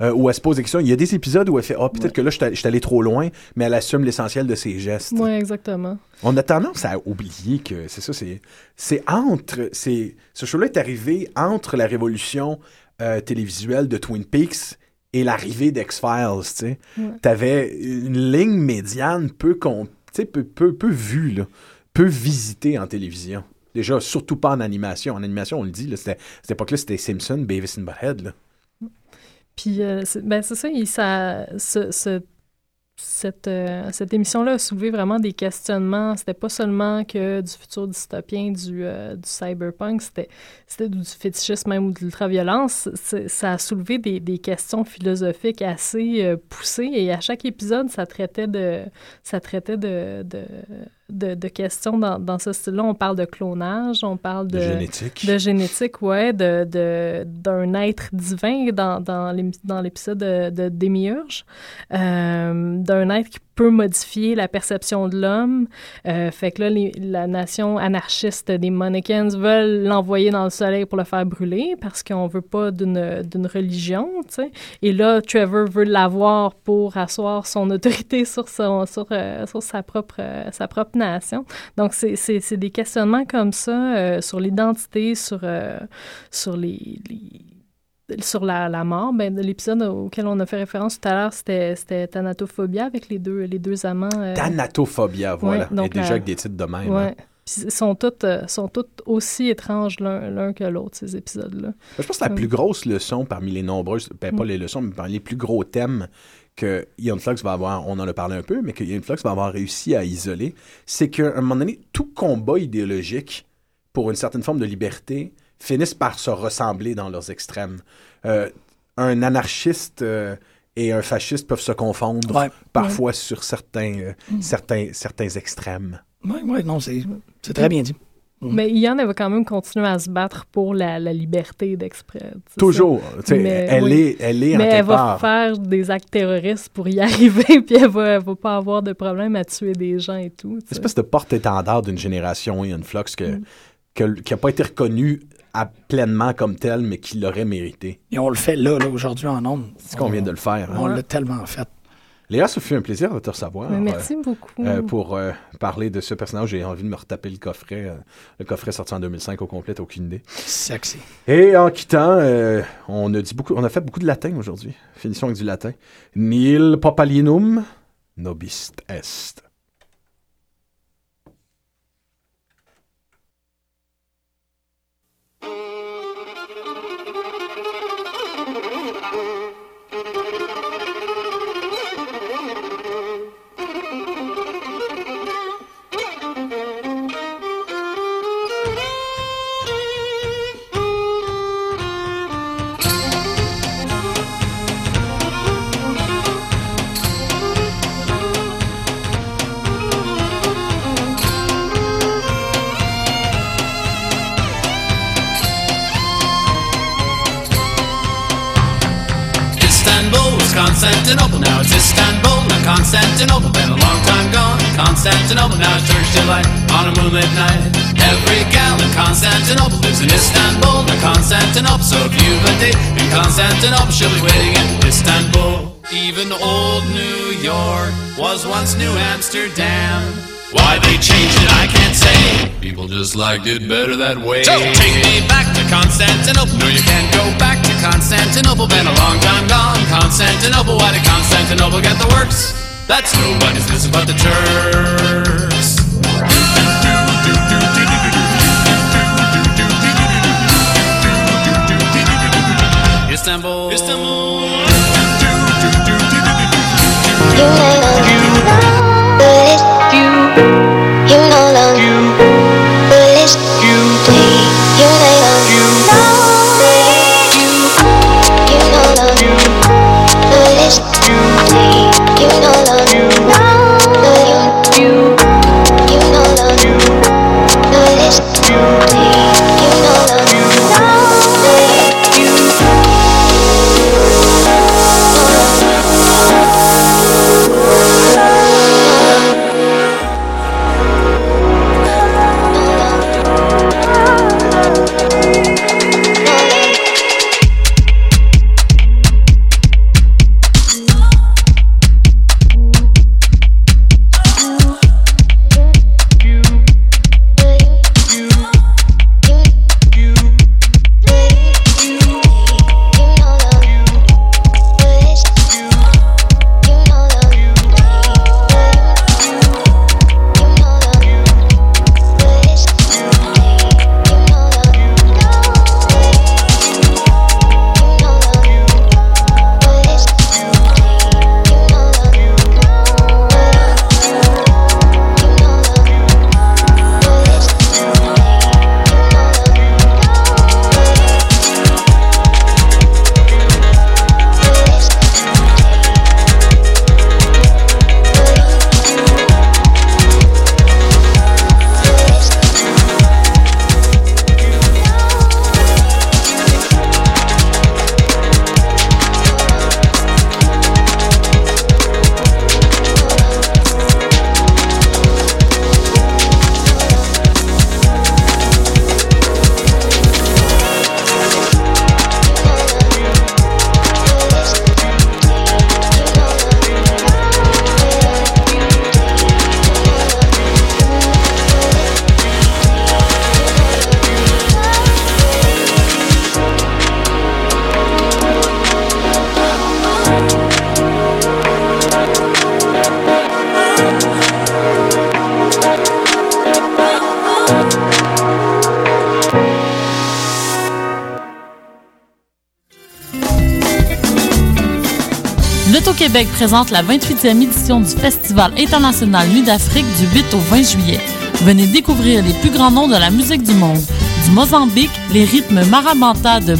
euh, où elle se pose des questions. Il y a des épisodes où elle fait Ah, peut-être Ouais. que là, je suis allé trop loin, mais elle assume l'essentiel de ses gestes. Oui, exactement. On a tendance à oublier que c'est ça, c'est, c'est entre. C'est, ce show-là est arrivé entre la révolution euh, télévisuelle de Twin Peaks et l'arrivée d'X-Files. Tu sais. Ouais. T'avais une ligne médiane peu, peu, peu, peu vue, là, peu visitée en télévision. Déjà, surtout pas en animation. En animation, on le dit, là, c'était, à cette époque-là, c'était Simpson, Beavis and Butthead. Là. Puis, euh, c'est ben, c'est ça, il- ça, ce- ce- cette, euh, cette émission-là a soulevé vraiment des questionnements. C'était pas seulement que du futur dystopien, du, euh, du cyberpunk, c'était c'était du fétichisme même ou de l'ultraviolence. Ça a soulevé des, des questions philosophiques assez euh, poussées et à chaque épisode, ça traitait de, ça traitait de, de, de, de questions dans, dans ce style-là. On parle de clonage, on parle de, De génétique. de génétique, ouais, de, de, d'un être divin dans, dans l'épisode de, de Démiurge, euh, d'un être qui peut modifier la perception de l'homme. Euh, fait que là, la nation anarchiste des Monnikins veulent l'envoyer dans le soleil pour le faire brûler parce qu'on veut pas d'une, d'une religion, tu sais. Et là, Trevor veut l'avoir pour asseoir son autorité sur, son, sur, euh, sur sa, propre, euh, sa propre nation. Donc, c'est, des questionnements comme ça sur l'identité, sur, sur les- sur la, la mort. Ben, de l'épisode auquel on a fait référence tout à l'heure, c'était, c'était Thanatophobia avec les deux, les deux amants. euh, Thanatophobia, voilà. Ouais, donc Et déjà la- avec des titres de même. ouais. hein. Ils sont toutes, euh, sont toutes aussi étranges l'un, l'un que l'autre, ces épisodes-là. Je pense que la Mm. plus grosse leçon parmi les nombreuses, ben pas les leçons, mais parmi les plus gros thèmes que Ian Flux va avoir, on en a parlé un peu, mais que Ian Flux va avoir réussi à isoler, c'est qu'à un moment donné, tout combat idéologique pour une certaine forme de liberté finissent par se ressembler dans leurs extrêmes. Euh, un anarchiste euh, et un fasciste peuvent se confondre Ouais. parfois sur certains, euh, certains, certains extrêmes. Oui, oui, non, c'est très bien dit. Mm. Mais Ian, elle va quand même continuer à se battre pour la, la liberté d'expression. Toujours. Mais elle, oui. est, elle est en Mais elle va part. faire des actes terroristes pour y (laughs) arriver, puis elle va, elle va pas avoir de problème à tuer des gens et tout. sais. espèce de porte-étendard d'une génération Ian Flux que, Mm. que- qui n'a pas été reconnu à- pleinement comme tel, mais qui l'aurait mérité. Et on le fait là, là aujourd'hui en ondes. C'est qu'on vient de le faire. hein. On l'a tellement fait. Léa, ça fut un plaisir de te recevoir. Mais merci beaucoup. euh, euh, pour euh, parler de ce personnage, j'ai envie de me retaper le coffret. euh, le coffret sorti en 2005 au complet, aucune idée. Sexy. Et en quittant, euh, on a dit beaucoup, on a fait beaucoup de latin aujourd'hui. Finissons avec du latin. Nil papalinum nobist est. Constantinople. Been a long time gone. Constantinople, now it's Turkish delight on a moonlit night. Every gal in Constantinople lives in Istanbul, not Constantinople. So if you've a date in Constantinople, she'll be waiting in Istanbul. Even old New York was once New Amsterdam. Why they changed it, I can't say. People just liked it better that way. So take me back to Constantinople. No, you can't go back to Constantinople. Been a long time gone. Constantinople. Why did Constantinople get the works? That's nobody's business but the Turks. Istanbul. Istanbul. Présente la 28e édition du Festival international Nuit d'Afrique du 8 au 20 juillet. Venez découvrir les plus grands noms de la musique du monde. Du Mozambique, les rythmes marabanta de